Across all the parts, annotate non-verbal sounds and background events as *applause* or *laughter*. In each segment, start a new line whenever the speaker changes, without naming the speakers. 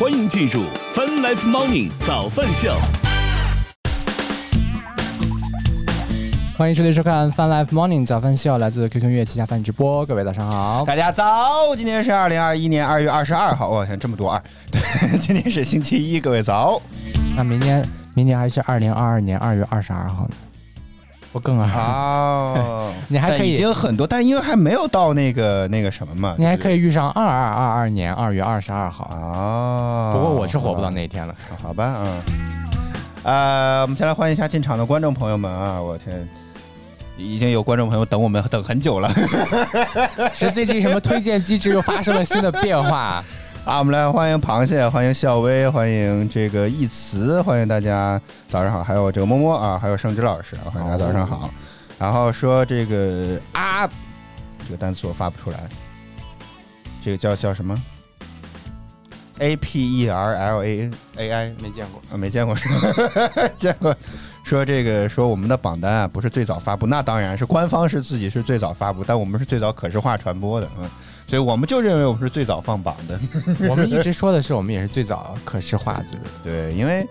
欢迎进入 Fun Life Morning 早饭秀。
欢迎收听收看《Fun Life Morning 早饭秀》，来自 QQ 音乐旗下饭直播。各位早上好，
大家早，今天是二零二一年二月二十二号，我天，这么多二，对，*laughs* 今天是星期一，各位早。
那明天明天还是二零二二年二月二十二号呢？我更二
哦，*laughs*
你还可以
但已经很多，但因为还没有到那个那个什么嘛，
你还可
以
以遇上二二二二年二月二十二号。
啊。
不过我是活不到那一天了。
好吧，嗯，呃，我们先来欢迎一下进场的观众朋友们啊！我天，已经有观众朋友等我们等很久了 *laughs*
是最近什么推荐机制又发生了新的变化？
啊！我们来欢迎螃蟹，欢迎笑薇，欢迎这个一慈，欢迎大家早上好，还有这个摸摸啊，还有盛之老师啊，欢迎大家早上好。然后说这个啊，这个单词我发不出来，这个叫叫什么？A P E R L A A I
没见过。
啊，没见过是吧？*laughs* 见过。说这个说我们的榜单啊不是最早发布，那当然是官方是自己是最早发布，但我们是最早可视化传播的，嗯，所以我们就认为我们是最早放榜的，*laughs*
我们一直说的是我们也是最早可视化，就 *laughs* 是
对，因为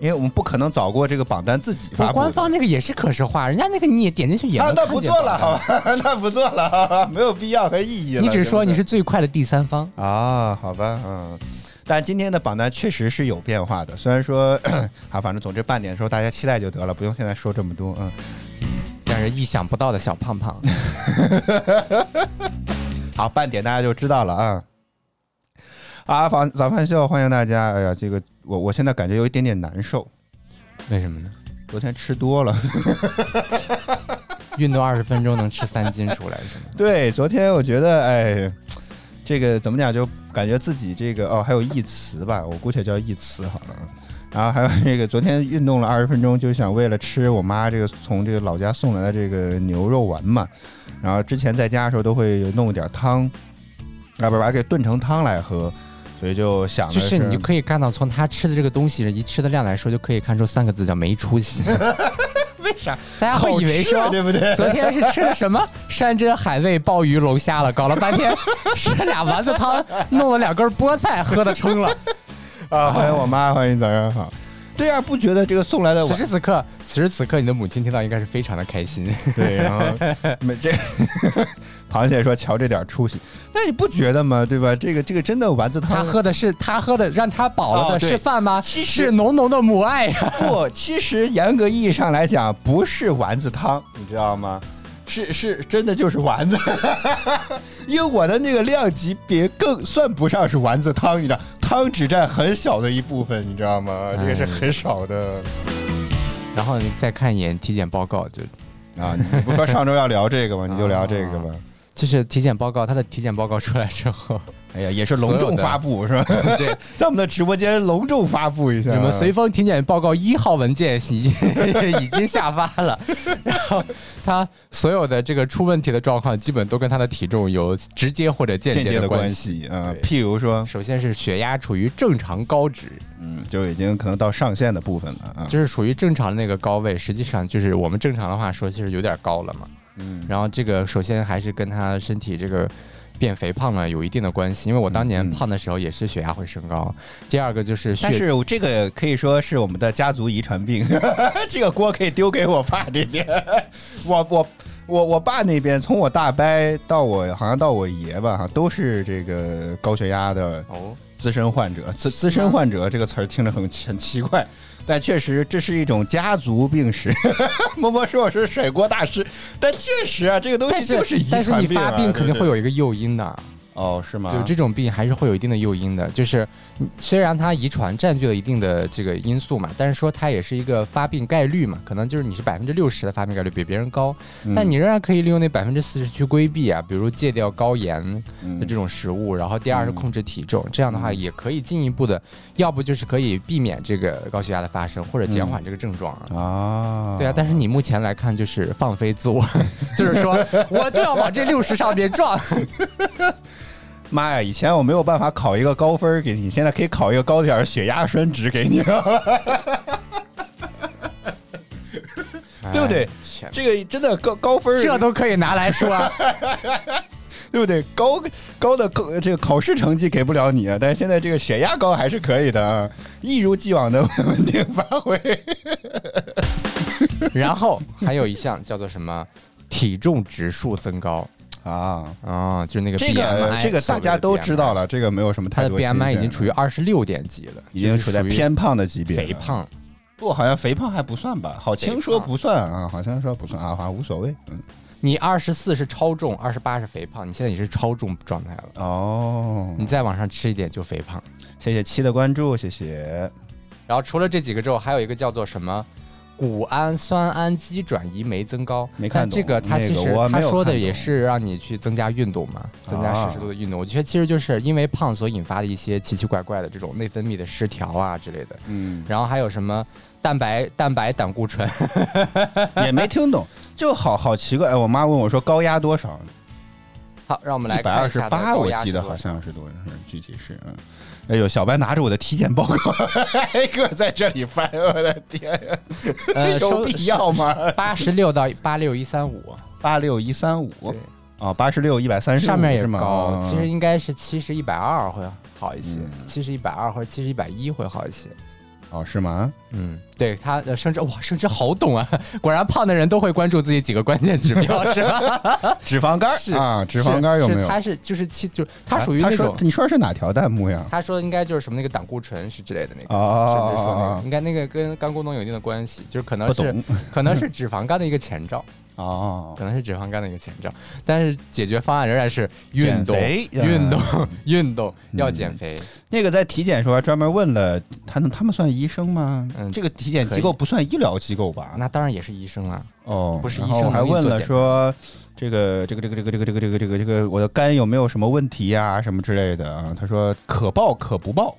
因为我们不可能早过这个榜单自己发布的，
官方那个也是可视化，人家那个你也点进去也
啊
能，看见
那不做了，
榜单
好吧，*laughs* 那不做了，好吧没有必要和意义了。
你只说
对不对
你是最快的第三方。
啊，好吧，嗯，但今天的榜单确实是有变化的，虽然说 *coughs* 啊，反正总之半点的时候大家期待就得了，不用现在说这么多，嗯。
让人意想不到的小胖胖，
好，半点大家就知道了啊。啊，早早饭秀，欢迎大家。哎呀，这个我我现在感觉有一点点难受，
为什么呢？
昨天吃多了。*laughs*
运动二十分钟能吃三斤出来是吗？*laughs*
对，昨天我觉得，哎，这个怎么讲，就感觉自己这个哦，还有一词吧，我姑且叫一词好了。然后还有这个，昨天运动了二十分钟，就想为了吃我妈这个从这个老家送来的这个牛肉丸嘛。然后之前在家的时候都会弄一点汤，啊，不是把它给炖成汤来喝，所以就想的
就是你就可以看到，从他吃的这个东西一吃的量来说，就可以看出三个字叫没出息。*laughs*
为啥？
大家会以为说
好吃啊对不对？
昨天是吃了什么山珍海味、鲍鱼、龙虾了，搞了半天吃了俩丸子汤，弄了两根菠菜，喝的撑了。
啊，欢迎我妈，欢迎早上好。对啊、不觉得这个送来的
此时此刻，此时此刻，你的母亲听到应该是非常的开心。
对，然后 *laughs* 没这 *laughs* 螃蟹说瞧这点出息，那你不觉得吗？对吧？这个这个真的丸子
他
汤
喝的是他喝的让他饱了的是饭吗？
其实
是浓浓的母爱呀。
不，其实严格意义上来讲，不是丸子汤，你知道吗？是是真的就是丸子，*laughs* 因为我的那个量级别更算不上是丸子汤，你知道，汤只占很小的一部分，你知道吗？这个是很少的
然后你再看一眼体检报告，就
啊。你不说上周要聊这个吗？你就聊这个吧。
就是体检报告，他的体检报告出来之后，
哎呀，也是隆重发布是吧？
对，
在我们的直播间隆重发布一下。
你们随风体检报告一号文件已经 *laughs* 已经下发了，然后他所有的这个出问题的状况，基本都跟他的体重有直接或者间接
的关
关系。
系啊、
对
譬如说，
首先是血压处于正常高值，
嗯，就已经可能到上限的部分了啊。
就是属于正常的那个高位，实际上就是我们正常的话说，其实有点高了嘛。
嗯，
然后这个首先还是跟他身体这个变肥胖了有一定的关系，因为我当年胖的时候也是血压会升高。第二个就是
但
血，
是这个可以说是我们的家族遗传病，*laughs* 这个锅可以丢给我爸这边。*laughs* 我我我我爸那边，从我大伯到我好像到我爷吧，哈，都是这个高血压的
哦，
资深患者。资资深患者这个词儿听着很很奇怪，但确实这是一种家族病史。*laughs* 摸摸说我是甩锅大师，但确实啊，这个东西就是遗
但是你
传病、啊。
发病肯定
对
会有一个诱因的，
哦，是吗？
就这种病还是会有一定的诱因的。就是虽然它遗传占据了一定的这个因素嘛，但是说它也是一个发病概率嘛，可能就是你是百分之六十的发病概率比别人高，
嗯
但你仍然可以利用那百分之四十去规避啊，比如戒掉高盐
嗯
的这种食物，然后第二是
嗯
控制体重，这样的话也可以进一步的，要不就是可以避免这个高血压的发生，或者减缓这个症状啊。
啊，
对啊，但是你目前来看就是放飞自我，*laughs* 就是说我就要往这六十上面撞。*laughs*
妈呀！以前我没有办法考一个高分给你，现在可以考一个高点血压栓值给你，*laughs* 对不对这个真的高高分，
这都可以拿来说，*laughs*
对不对？高高的高这个考试成绩给不了你，但是现在这个血压高还是可以的啊，一如既往的稳定发挥。*laughs*
然后还有一项叫做什么体重指数增高
啊，
啊，就是那个
这个
BMI
这个大家都知道
了，
这个没有什么太多
BMI 已经处于二十六点几了，
已经处在偏胖的级别，
肥。胖。
不，好像肥胖还不算吧？好
肥
轻说不算啊，好像说不算啊，好像无所谓。嗯，
你二十四是超重，二十八是肥胖，你现在也是超重状态了。
哦，
你再往上吃一点就肥胖。
谢谢七的关注，谢谢。
然后除了这几个之后，还有一个叫做什么谷氨酸氨基转移酶增高。
没看
但这个
懂那
它其实他说的也是让你去增加运动嘛，增加适适度的运动。我觉得其实就是因为胖所引发的一些奇奇怪怪的这种内分泌的失调啊之类的。
嗯，
然后还有什么蛋白蛋白胆固醇，*laughs*
也没听懂，就好好奇怪。哎，我妈问我说高压多少？
好，让我们
一百二
来看一下它的
十八，我记得好像是多少？具体是嗯。哎呦，小白拿着我的体检报告，*laughs* 挨个在这里翻，我的天呀，
呃 *laughs*
有必要吗？*laughs*
八十六到八六一三五，
八六一三五
对，
啊，八十六一百三十
上面也？高，
啊
其实应该是七十一百二会好一些
嗯，
七十一百二或者七十一百一会好一些。
哦，是吗？
嗯，对他呃，生殖哇，生殖好懂啊！果然胖的人都会关注自己几个关键指标，是吧？*laughs*
脂肪肝
是
啊，脂肪肝有没有？
是他是就是七就是他属于那种，
你说的是哪条弹幕呀？
他说应该就是什么那个胆固醇是之类的那个。
哦
甚至说那
哦
个，应该那个跟肝功能有一定的关系，就是可
哦，
能是可能是脂肪肝的一个前兆，
哦
可，能是脂肪肝的一个前兆，但是解决方案仍然是运动，
减肥
运动
嗯，
运动，*laughs* 要
嗯
减肥。
那个在体检时候还专门问了，他们他们算医生吗？
嗯
这个体检机构不算医疗机构吧？
那当然也是医生啊，
哦，
不是医生还
问了说，这个这个这个这个这个这个这个这个这个我的肝有没有什么问题呀、什么之类的啊？他说可报可不报。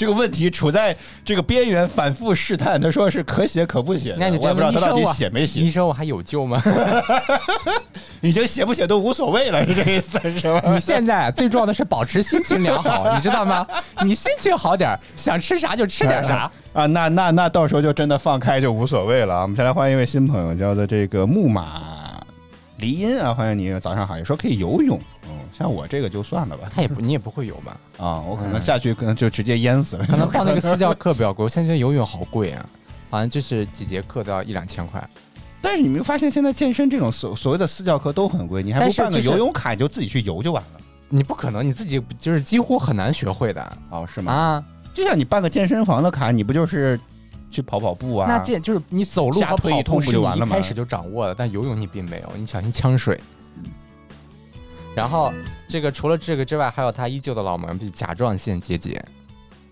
这个问题处在这个边缘，反复试探。他说是可写可不写，
那你
我也不知道他到底写没写
医。生我还有救吗？*laughs*
你这写不写都无所谓了，你这意思是吧？
你现在最重要的是保持心情良好，你知道吗？*laughs* 你心情好点儿，想吃啥就吃点啥。
啊，那那那到时候就真的放开就无所谓了啊！我们先来欢迎一位新朋友，叫做这个木马离音啊，欢迎你，早上好，也说可以游泳，嗯，像我这个就算了吧，
他也不，你也不会游吧？*laughs*
啊，我可能
嗯
下去可能就直接淹死了，
可能 *laughs* 报那个私教课比较贵，我现在觉得游泳好贵啊，好像就是几节课都要一两千块。
但是你没有发现现在健身这种所所谓的私教课都很贵，你还不办个游泳卡，你就自己去游就完了。
你不可能，你自己就是几乎很难学会的
哦，是吗？
啊。
就像你办个健身房的卡，你不就是去跑跑步啊？
那健就是你走路和
瞎推一通不
跑步不
就完了吗
一开始就掌握了，但游泳你并没有，你小心呛水。然后这个除了这个之外，还有他依旧的老毛病——甲状腺结节。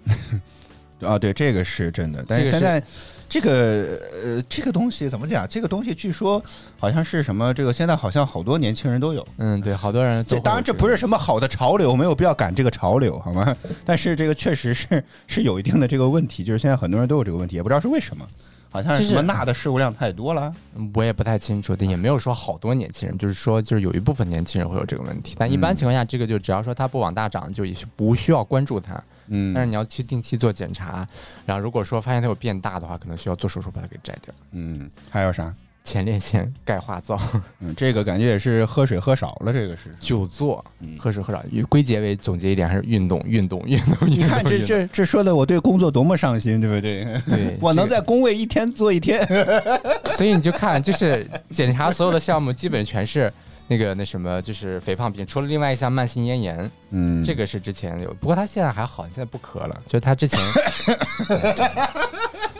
*laughs*
啊，对，这个是真的。但
是
是现在这个呃，这个东西怎么讲？这个东西据说好像是什么？这个现在好像好多年轻人都有。
嗯，对，好多人
当然这不是什么好的潮流，没有必要赶这个潮流，好吗？*laughs* 但是这个确实是是有一定的这个问题，就是现在很多人都有这个问题，也不知道是为什么，好像是什么钠的摄入量太多了。
我也不太清楚，也没有说好多年轻人，就是说就是有一部分年轻人会有这个问题，但一般
嗯
情况下，这个就只要说它不往大长，就也是不需要关注它。
嗯
但是你要去定期做检查，然后如果说发现它有变大的话，可能需要做手术把它给摘掉。
嗯，还有啥？
前列腺钙化灶 *laughs*
嗯，这个感觉也是喝水喝少了，这个是。
久坐，
嗯
喝水喝少，归结为总结一点还是运动，运动，运动，运动。
你看这这这说的我对工作多么上心，对不对？
对，*laughs*
我能在工位一天坐一天。*laughs*
所以你就看，就是检查所有的项目，基本全是那个那什么，就是肥胖病，除了另外一项慢性咽炎，
嗯
这个是之前有，不过他现在还好，现在不咳了。就他之前，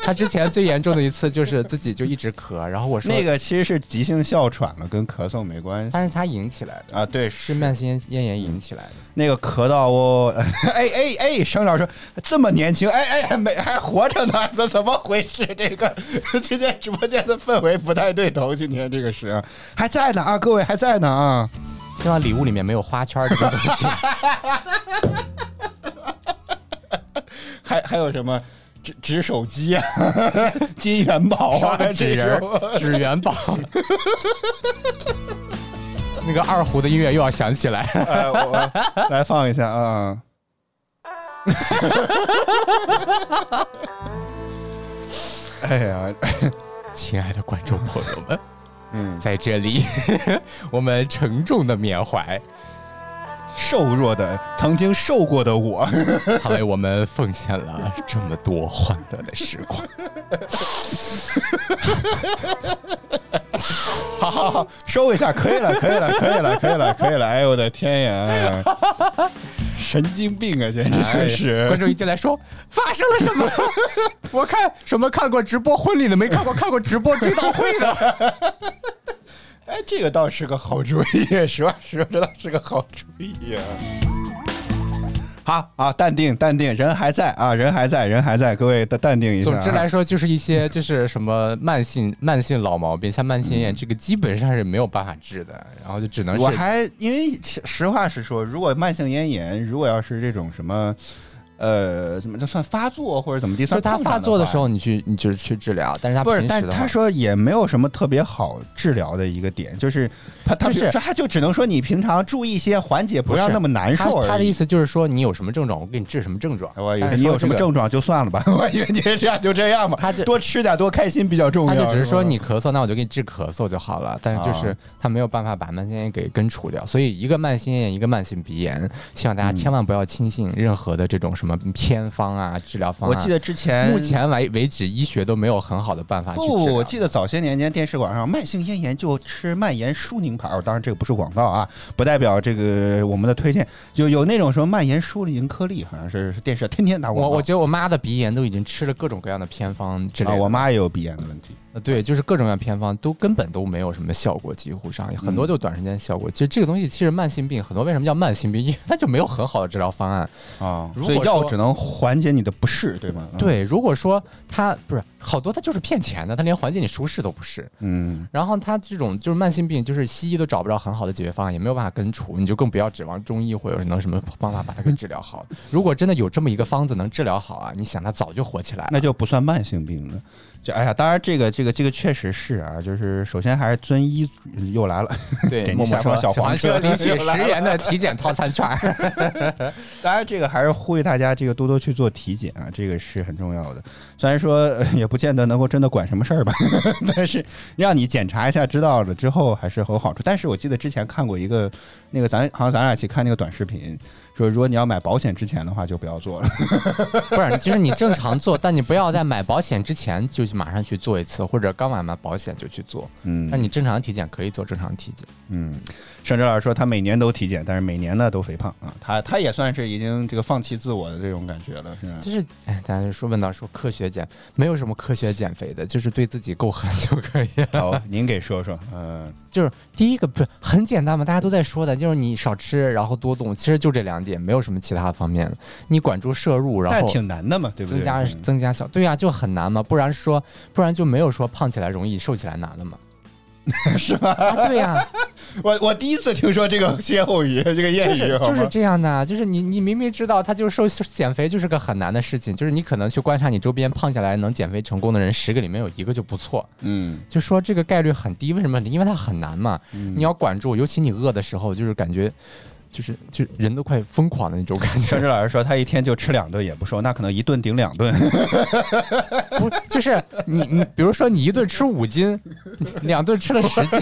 他之前最严重的一次就是自己就一直咳，然后我说
那，个其实是急性哮喘了，跟咳嗽没关系
但是他引起来的，
啊。对，
是慢性咽咽炎引起来的。
那个咳到我，哎 *laughs* 哎哎，声老说这么年轻，哎哎没还活着呢，这怎么回事？这个 *laughs* 今天直播间的氛围不太对头，今天这个是啊还在呢啊，各位还在呢啊。
希望礼物里面没有花圈这个东西。*laughs*
还还有什么纸纸手机啊，*laughs* 金元宝啊，
纸人纸元宝。*laughs* 那个二胡的音乐又要响起来，
哎，我我来放一下啊。*laughs* 哎呀，
亲爱的观众朋友们，
嗯，
在这里，我们沉重的缅怀，
瘦弱的曾经瘦过的我，*laughs*
他为我们奉献了这么多欢乐的时光。*laughs*
好好好，收一下，可以了，可以了，可以了，可以了，可以了。哎呦我的天呀，神经病啊，简直是。
观众一进来说发生了什么？*laughs* 我看什么看过直播婚礼的没看过看过直播追悼会的。
哎，这个倒是个好主意，*laughs* 实话实说，这倒是个好主意啊。好啊，淡定，淡定，人还在啊，人还在，人还在，各位淡淡定一下、啊。
总之来说，就是一些就是什么慢性慢性老毛病，像慢性炎，这个基本上是没有办法治的，然后就只能是
我还因为实话实说，如果慢性咽炎，如果要是这种什么。呃，怎么就算发作或者怎么地？
就是他发作的时候，你去你就是去治疗，但是他
不是，但他说也没有什么特别好治疗的一个点，就是他他
就是
他就只能说你平常注意一些缓解，不要那么难受。
他他的意思就是说，你有什么症状，我给你治什么症状。
我你有什么症状就算了吧，*laughs* 我以为你是这样就这样吧，
他就
多吃点多开心比较重要。
他就只是说你咳嗽，那我就给你治咳嗽就好了。但是就是
啊
他没有办法把慢性炎给根除掉，所以一个慢性炎，一个慢性鼻炎，希望大家千万不要轻信任何的这种什么偏方啊、治疗方案。
我记得之前
目前为为止，医学都没有很好的办法去治
不，我记得早些年间电视广上慢性咽炎就吃蔓延舒宁牌，当然这个不是广告啊，不代表这个我们的推荐。有有那种什么蔓延舒宁颗粒，好像是是电视天天打广告。
我我觉得我妈的鼻炎都已经吃了各种各样的偏方之类
啊，
的。
我妈也有鼻炎的问题。
呃对，就是各种各样偏方都根本都没有什么效果，几乎上很多就短时间效果。其实这个东西其实慢性病很多为什么叫慢性病？因为它就没有很好的治疗方案。
啊，
如
所以
果说
药只能缓解你的不适，对吗？嗯，
对，如果说它不是好多，他就是骗钱的，他连缓解你舒适都不是。
嗯，
然后他这种就是慢性病，就是西医都找不着很好的解决方案，也没有办法根除，你就更不要指望中医或者是能什么方法把它给治疗好。如果真的有这么一个方子能治疗好啊，你想他早就火起来了。
那就不算慢性病了。就哎呀，当然这个这个这个确实是啊，就是首先还是遵医又来了。
对，*laughs*
给
说
小黄车
车领取十元的体检套餐券。*laughs*
当然，这个还是呼吁大家这个多多去做体检啊，这个是很重要的。虽然说、呃也不见得能够真的管什么事儿吧，*laughs* 但是让你检查一下，知道了之后还是很有好处。但是我记得之前看过一个那个咱好像咱俩一起看那个短视频，说如果你要买保险之前的话，就不要做了。*laughs*
不是，就是你正常做，但你不要在买保险之前就马上去做一次，或者刚买完保险就去做。
嗯
那你正常体检可以做正常体检。
嗯，盛哲老师说他每年都体检，但是每年呢都肥胖啊，他他也算是已经这个放弃自我的这种感觉了，是吧？
就是，哎，大家就说问到说科学减，没有什么科学减肥的，就是对自己够狠就可以了。
好，您给说说，嗯、
就是第一个不是很简单嘛，大家都在说的，就是你少吃，然后多动，其实就这两点，没有什么其他方面的。你管住摄入，然
但
后
挺难的嘛，对不对？
增加
嗯
增加小，对呀、就很难嘛，不然说不然就没有说胖起来容易，瘦起来难了嘛。*laughs*
是吧？
啊，对呀、*laughs*
我我第一次听说这个歇后语，这个谚语，
就是就是这样的啊，就是你你明明知道他就是瘦减肥就是个很难的事情，就是你可能去观察你周边胖下来能减肥成功的人，十个里面有一个就不错，
嗯，
就说这个概率很低，为什么？因为它很难嘛，
嗯
你要管住，尤其你饿的时候，就是感觉。就是就人都快疯狂的那种感觉
张，志老师说他一天就吃两顿也不瘦，那可能一顿顶两顿。
不就是你你比如说你一顿吃五斤，两顿吃了十斤，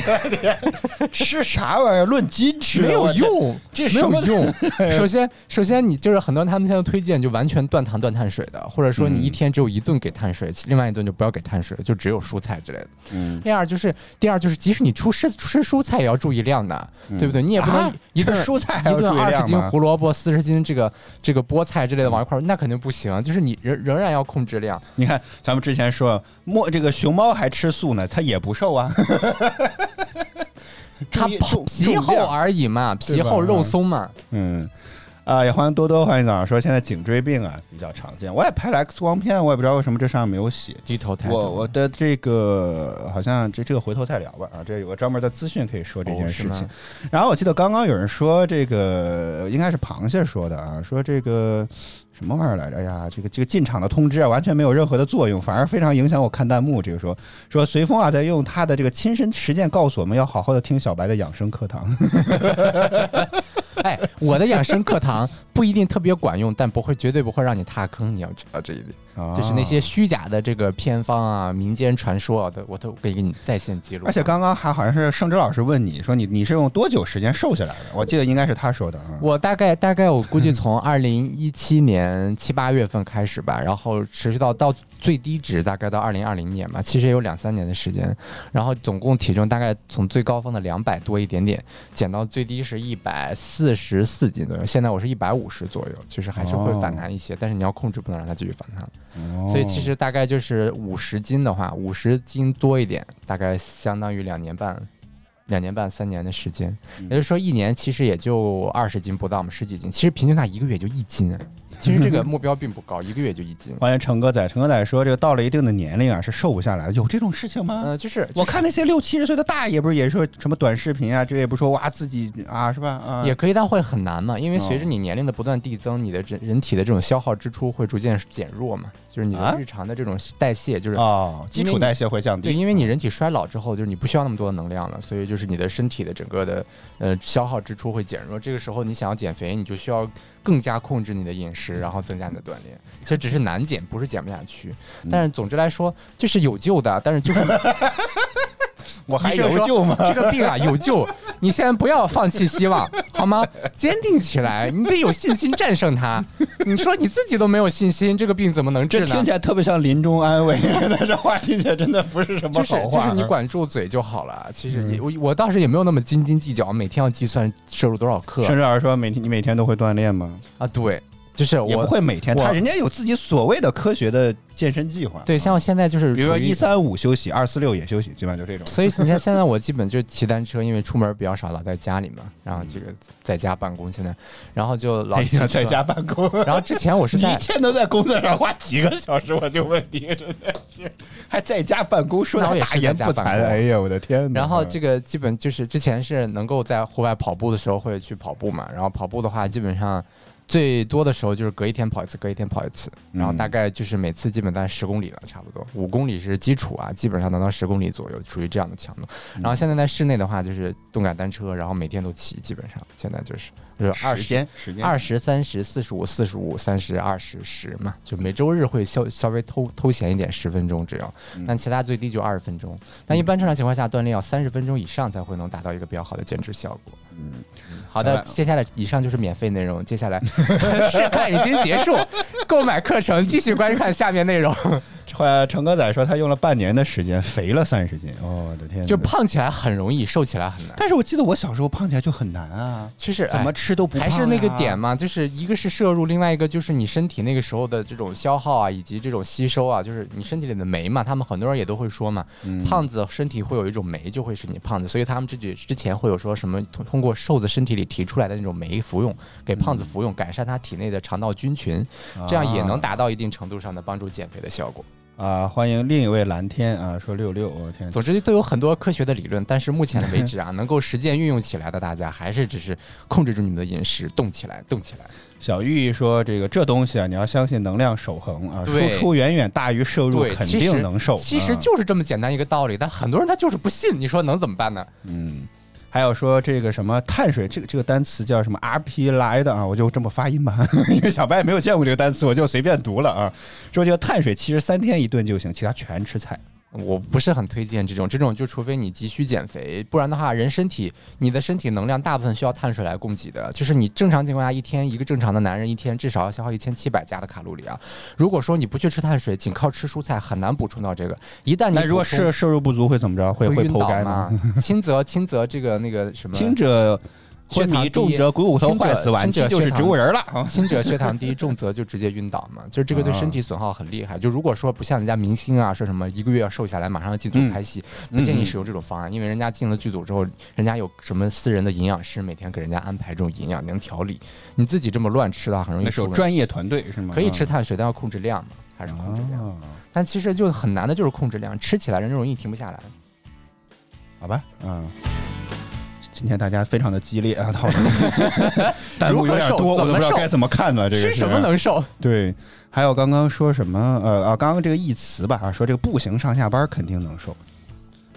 *laughs*
吃啥玩意儿？论斤吃
没有用，
这什么
有用。*laughs* 首先，首先你就是很多人他们现在推荐就完全断糖断碳水的，或者说你一天只有一顿给碳水，另外一顿就不要给碳水，就只有蔬菜之类的。
嗯，
第二就是，第二就是，即使你出吃吃蔬菜也要注意量的，对不对？你也不能
啊
一顿
吃蔬菜还
一
要注意
顿二十斤？胡萝卜，四十斤这个这个菠菜之类的往一块儿，那肯定不行。就是你仍仍然要控制量。*laughs*
你看，咱们之前说莫这个熊猫还吃素呢，它也不瘦啊。*laughs*
它皮厚而已嘛，皮厚肉松嘛。
嗯，啊，也欢迎多多，欢迎早上说现在颈椎病啊比较常见，我也拍了 X 光片，我也不知道为什么这上面没有写。
低头抬头。
我我的这个好像这这个回头再聊吧啊，这有个专门的资讯可以说这件事情。然后我记得刚刚有人说这个应该是螃蟹说的啊，说这个什么玩意儿来着？哎呀，这个这个进场的通知啊，完全没有任何的作用，反而非常影响我看弹幕。这个说说随风啊，在用他的这个亲身实践告诉我们要好好的听小白的养生课堂。*laughs*
哎，*laughs* 我的养生课堂不一定特别管用，但不会绝对不会让你踏坑，你要知道这一点。就是那些虚假的这个偏方啊、民间传说啊的，我都可以给你在线记录。
而且刚刚还好像是盛之老师问你说你你是用多久时间瘦下来的？我记得应该是他说的啊。
我大概大概我估计从二零一七年七八月份开始吧，然后持续到到最低值大概到二零二零年嘛，其实也有两三年的时间。然后总共体重大概从最高峰的两百多一点点减到最低是一百四十四斤左右，现在我是一百五十左右，就是还是会反弹一些，但是你要控制，不能让它继续反弹。所以其实大概就是五十斤的话，五十斤多一点，大概相当于两年半，两年半三年的时间，也就是说一年其实也就二十斤不到嘛，十几斤。其实平均下一个月就一斤。其实这个目标并不高，一个月就一斤。
欢迎成哥仔，成哥仔说这个到了一定的年龄啊，是瘦不下来的，有这种事情吗？
呃，就是
我看那些六七十岁的大爷，不是也说什么短视频啊，这也不说哇自己啊，是吧？啊，
也可以，但会很难嘛，因为随着你年龄的不断递增，你的人人体的这种消耗支出会逐渐减弱嘛，就是你的日常的这种代谢就是
哦，基础代谢会降低。
对，因为你人体衰老之后，就是你不需要那么多的能量了，所以就是你的身体的整个的呃消耗支出会减弱。这个时候你想要减肥，你就需要更加控制你的饮食，然后增加你的。锻炼其实只是难减，不是减不下去。但是总之来说，就是有救的。但是就是 *laughs*
我还有救吗？
这个病啊有救，你先不要放弃希望，好吗？坚定起来，你得有信心战胜它。你说你自己都没有信心，这个病怎么能治呢？
听起来特别像临终安慰，*laughs* 这话听起来真的不是什么
好话。就是你管住嘴就好了。其实你我我倒是也没有那么斤斤计较，每天要计算摄入多少克。
甚至而说每天你每天都会锻炼吗？
啊，对。就是
也不会每天，他人家有自己所谓的科学的健身计划。
对，像我现在就是，
比如说一三五休息，二四六也休息，基本上就这种。
所以你看，现在我基本就骑单车，因为出门比较少，老在家里嘛，然后这个在家办公。现在，然后就老
在家办公。
然后之前我是在 *laughs*
一天都在工作上花几个小时，我就问你，真的是还在家办公，说的大言不惭。哎呀，我的天！
然后这个基本就是之前是能够在户外跑步的时候会去跑步嘛，然后跑步的话基本上。最多的时候就是隔一天跑一次，隔一天跑一次，然后大概就是每次基本在十公里了，差不多五公里是基础啊，基本上能到十公里左右，属于这样的强度。然后现在在室内的话，就是动感单车，然后每天都骑，基本上现在就是就是二
十、
二十、三十、四十五、四十五、三十、二十、十嘛，就每周日会稍稍微偷偷闲一点，十分钟只要，但其他最低就二十分钟。但一般正常情况下，锻炼要三十分钟以上才会能达到一个比较好的减脂效果。嗯。好的，接下来以上就是免费内容。接下来 *laughs* 试看已经结束，购买课程继续观看下面内容。
成哥仔说他用了半年的时间肥了三十斤，我的天！
就胖起来很容易，瘦起来很难。
但是我记得我小时候胖起来就很难啊，
就是
怎么吃都不
还是那个点嘛，就是一个是摄入，另外一个就是你身体那个时候的这种消耗啊，以及这种吸收啊，就是你身体里的酶嘛。他们很多人也都会说嘛，胖子身体会有一种酶，就会使你胖子，所以他们自己之前会有说什么通通过瘦子身体里提出来的那种酶服用给胖子服用，改善他体内的肠道菌群，这样也能达到一定程度上的帮助减肥的效果。
啊，欢迎另一位蓝天啊，说六六，我天！
总之都有很多科学的理论，但是目前为止啊，能够实践运用起来的，大家还是只是控制住你们的饮食，动起来，动起来。
小玉说：“这个这东西啊，你要相信能量守恒啊，输出远远大于摄入，肯定能瘦。
其实就是这么简单一个道理，但很多人他就是不信，你说能怎么办呢？
嗯。”还有说这个什么碳水，这个这个单词叫什么 RP 来的啊？我就这么发音吧，*laughs* 因为小白也没有见过这个单词，我就随便读了啊。说这个碳水其实三天一顿就行，其他全吃菜。
我不是很推荐这种，这种就除非你急需减肥，不然的话，人身体你的身体能量大部分需要碳水来供给的。就是你正常情况下一天一个正常的男人一天至少要消耗一千七百加的卡路里啊。如果说你不去吃碳水，仅靠吃蔬菜很难补充到这个。一旦你
如果摄摄入不足会怎么着？会
会
晕倒吗？*laughs*
轻则轻则这个那个什么？
轻者。昏迷重则股骨头坏死，晚期就是植物人了。
轻者血糖低，重则就直接晕倒嘛。就是这个对身体损耗很厉害。就如果说不像人家明星啊，说什么一个月要瘦下来，马上要进组拍戏，不建议使用这种方案，因为人家进了剧组之后，人家有什么私人的营养师，每天给人家安排这种营养能调理。你自己这么乱吃的话，很容易。
受专业团队是吗？
可以吃碳水，但要控制量嘛，还是控制量。但其实就很难的，就是控制量，吃起来人容易停不下来。
好吧，嗯。今天大家非常的激烈啊，*laughs* 讨论 *laughs* 弹幕有点多，我都不知道该怎么看了。这个
吃什么能瘦？
对，还有刚刚说什么？呃啊，刚刚这个一词吧啊，说这个步行上下班肯定能瘦。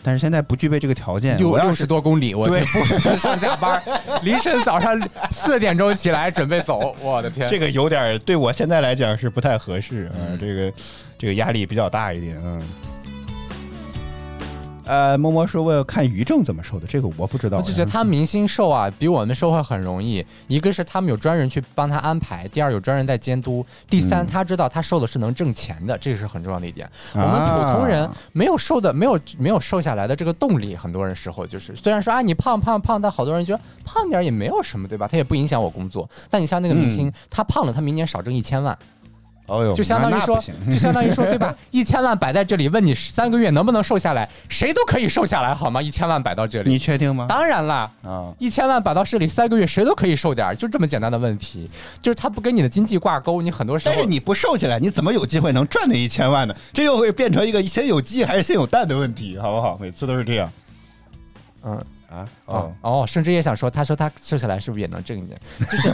但是现在不具备这个条件。
六六
我要是
十多公里，我
对
这步 *laughs* 上下班，凌晨早上四点钟起来准备走，我的天！
这个有点对我现在来讲是不太合适啊、
嗯
这个这个压力比较大一点嗯。呃，摸摸说问看于正怎么瘦的，这个我不知道。
我就觉得他明星瘦啊，比我们瘦会很容易。一个是他们有专人去帮他安排，第二有专人在监督，第三
嗯
他知道他瘦的是能挣钱的，这个是很重要的一点。我
啊
们普通人没有瘦的，没有没有瘦下来的这个动力，很多人时候就是，虽然说啊你胖胖胖，但好多人觉得胖点也没有什么，对吧？他也不影响我工作。但你像那个明星，他胖了，他明年少挣一千万，就相当于说就相当于说，对吧？*laughs* 一千万摆在这里，问你三个月能不能瘦下来，谁都可以瘦下来，好吗？一千万摆到这里，
你确定吗？
当然啦。
啊，
一千万摆到这里，三个月谁都可以瘦点，就这么简单的问题。就是它不跟你的经济挂钩，你很多时候
但是你不瘦下来，你怎么有机会能赚那一千万呢？这又会变成一个先有鸡还是先有蛋的问题，好不好？每次都是这样
嗯
啊。
哦，哦，甚至也想说，他说他瘦下来是不是也能挣一点？就是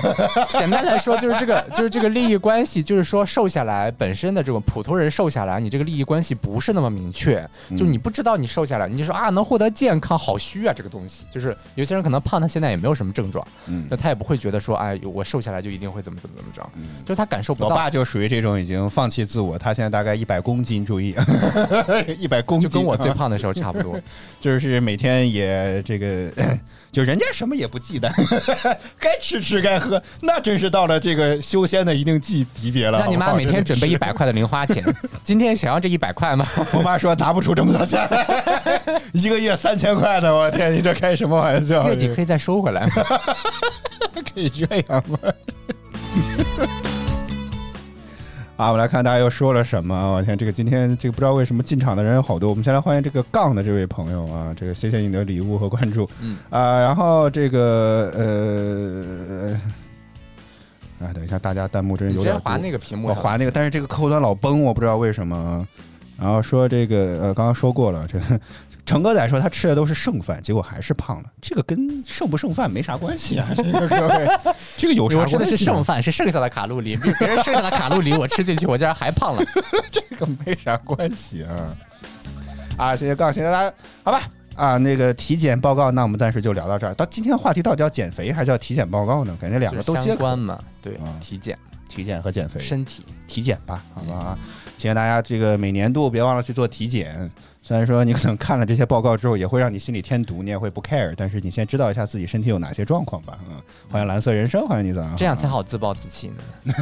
*laughs* 简单来说，就是这个就是这个利益关系，就是说瘦下来本身的这种普通人瘦下来，你这个利益关系不是那么明确，就是你不知道你瘦下来，你就说啊能获得健康，好虚啊这个东西。就是有些人可能胖，他现在也没有什么症状，
嗯
那他也不会觉得说哎我瘦下来就一定会怎么怎么怎么着，就是他感受不到。
我爸就属于这种已经放弃自我，他现在大概一百公斤，注意，*laughs* 一百公斤，
就跟我最胖的时候差不多，*laughs*
就是每天也这个，*clears throat* 就人家什么也不忌惮，*laughs* 该吃吃该喝，那真是到了这个修仙的一定级级别了。
让你妈每天准备一。百块的零花钱，*laughs* 今天想要这一百块吗？
我妈说拿不出这么多钱，一个月三千块的，我天，你这开什么玩笑？
月底可以再收回来吗？*laughs*
可以这样吗？啊，我们来看大家又说了什么。我天，这个今天这个不知道为什么进场的人有好多。我们先来欢迎这个杠的这位朋友啊，这个谢谢你的礼物和关注。
嗯
啊，然后这个呃。啊，等一下，大家弹幕真是有点
划那个屏幕上，
我划那个，但是这个客户端老崩，我不知道为什么。然后说这个呃，刚刚说过了，这个成哥仔说他吃的都是剩饭，结果还是胖了，这个跟剩不剩饭没啥关系啊，这个各位，*laughs* 这个有啥
我吃的是？剩饭，是剩下的卡路里，比别人剩下的卡路里我吃进去，我竟然还胖了。*laughs*
这个没啥关系啊。啊，谢谢杠，谢谢大家，好吧。啊，那个体检报告，那我们暂时就聊到这儿。到今天话题到底要减肥还是要体检报告呢？感觉两个都
相关嘛，对
啊，
体检、
体检和减肥。
身体。
体检吧，好吧啊！请大家这个每年度别忘了去做体检。虽然说你可能看了这些报告之后，也会让你心里添堵，你也会不 care，但是你先知道一下自己身体有哪些状况吧。嗯，欢迎蓝色人生，欢迎你早上。
这样才好自暴自弃呢。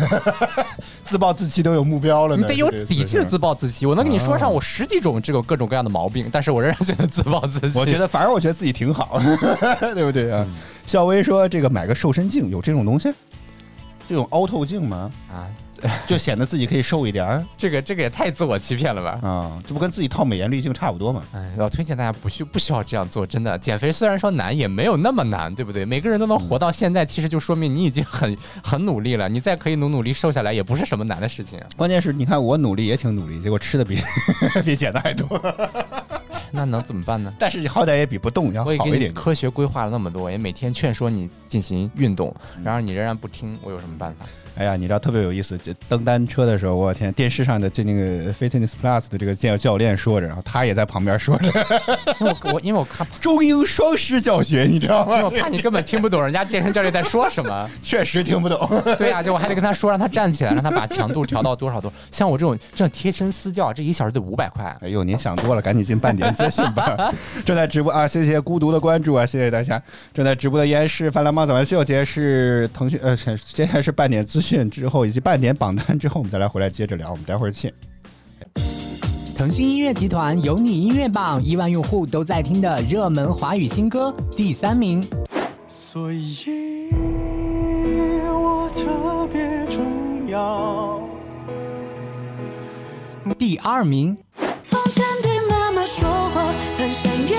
*laughs*
自暴自弃都有目标了呢，
你得有底气的自暴自弃。我能跟你说上
啊
我十几种这种各种各样的毛病，但是我仍然觉得自暴自弃。*laughs*
我觉得反而我觉得自己挺好，*laughs* 对不对啊？
嗯
笑薇说这个买个瘦身镜，有这种东西？这种凹透镜吗？
啊，*laughs*
就显得自己可以瘦一点儿
这个这个也太自我欺骗了吧。
啊？这不跟自己套美颜滤镜差不多吗？
哎，要推荐大家不需不需要这样做，真的，减肥虽然说难，也没有那么难，对不对？每个人都能活到现在，其实就说明你已经很很努力了。你再可以努努力瘦下来，也不是什么难的事情啊。
关键是你看我努力也挺努力，结果吃的比 *laughs* 比减的还多。
那能怎么办呢？
但是你好歹也比不动要
我也给你
好一点。
科学规划了那么多，也每天劝说你进行运动，然而你仍然不听，我有什么办法？
哎呀，你知道特别有意思，就蹬单车的时候，我天，电视上的这那个 Fitness Plus 的这个教教练说着，然后他也在旁边说着
我我因为我看，*laughs*
中英双师教学，你知道吗
我？*laughs* 怕你根本听不懂人家健身教练在说什么。
确实听不懂。
对呀、就我还得跟他说，让他站起来，让他把强度调到多少多少。像我这种这种贴身私教，这一小时得五百块。
哎呦，您想多了，赶紧进半点资讯吧。*laughs* 正在直播啊，谢谢孤独的关注啊，谢谢大家。正在直播的依然是泛蓝猫早安秀，今天是腾讯呃，接下来是半点资讯之后以及半点榜单之后，我们再来回来接着聊。我们待会儿见。
腾讯音乐集团有你音乐榜亿万用户都在听的热门华语新歌第三名。
所以我特别重要。
第二名，
从前对妈妈说谎，翻山越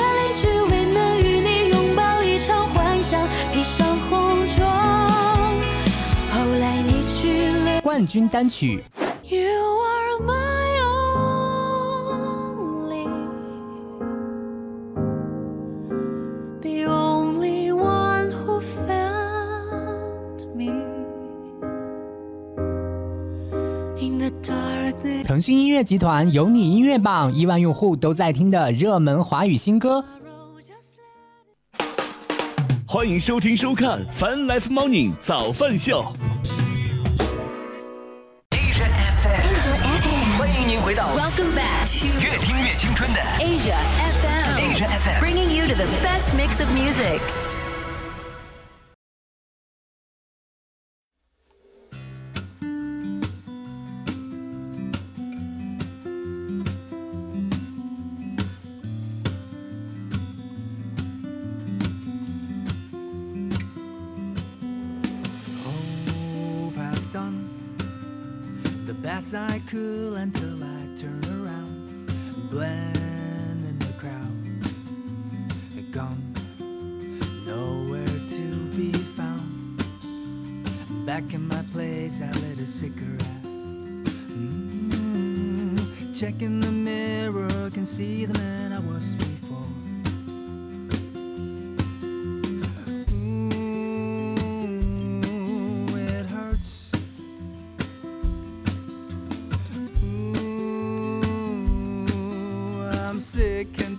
冠军单曲。
You are my only, the only one who found me
腾讯音乐集团有你音乐榜，亿万用户都在听的热门华语新歌。
欢迎收听收看《Fun Life Morning 早饭秀》。
of music.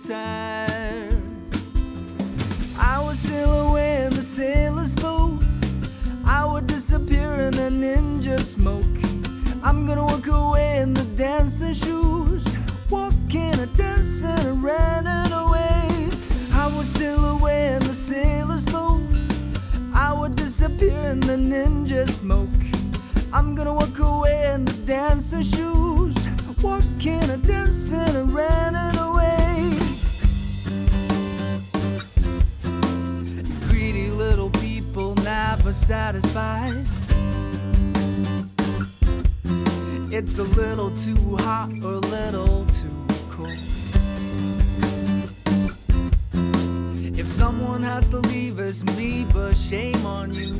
time. I was sail in the sailor's boat. I would disappear in the ninja smoke. I'm gonna walk away in the dancing shoes. Walking and dancing and running away. I was sail away in the sailor's boat. I would disappear in the ninja smoke. I'm gonna walk away in the dancing shoes. Walking and dancing. satisfied. It's a little too hot or a little too cold. If someone has to leave, it's me, but shame on you.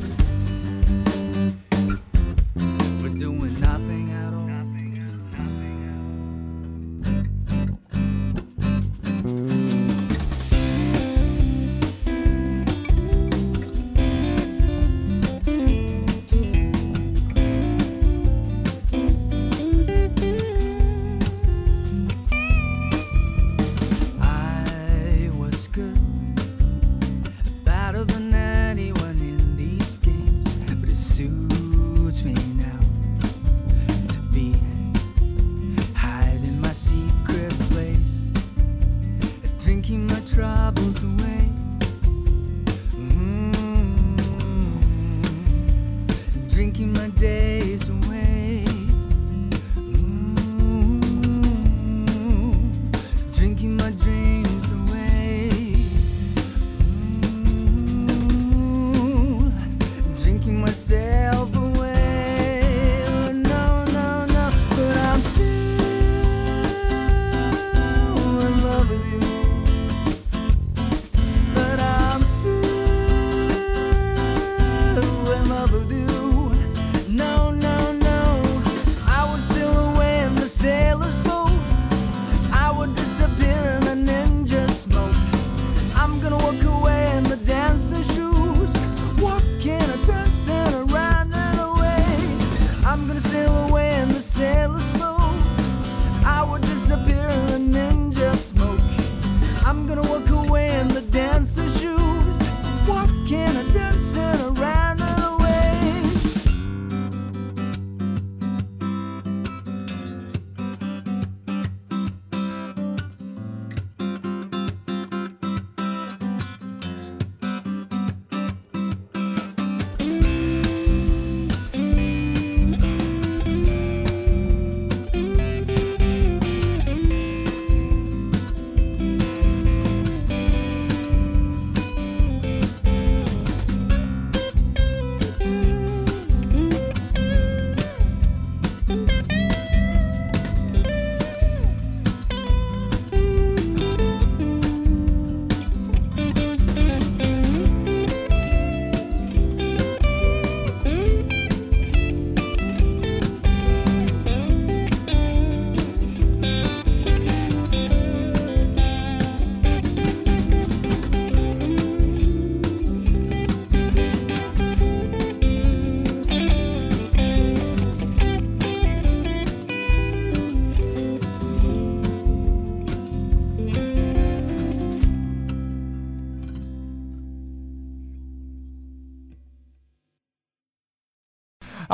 keep my troubles away. Mm-hmm. Drinking my days away.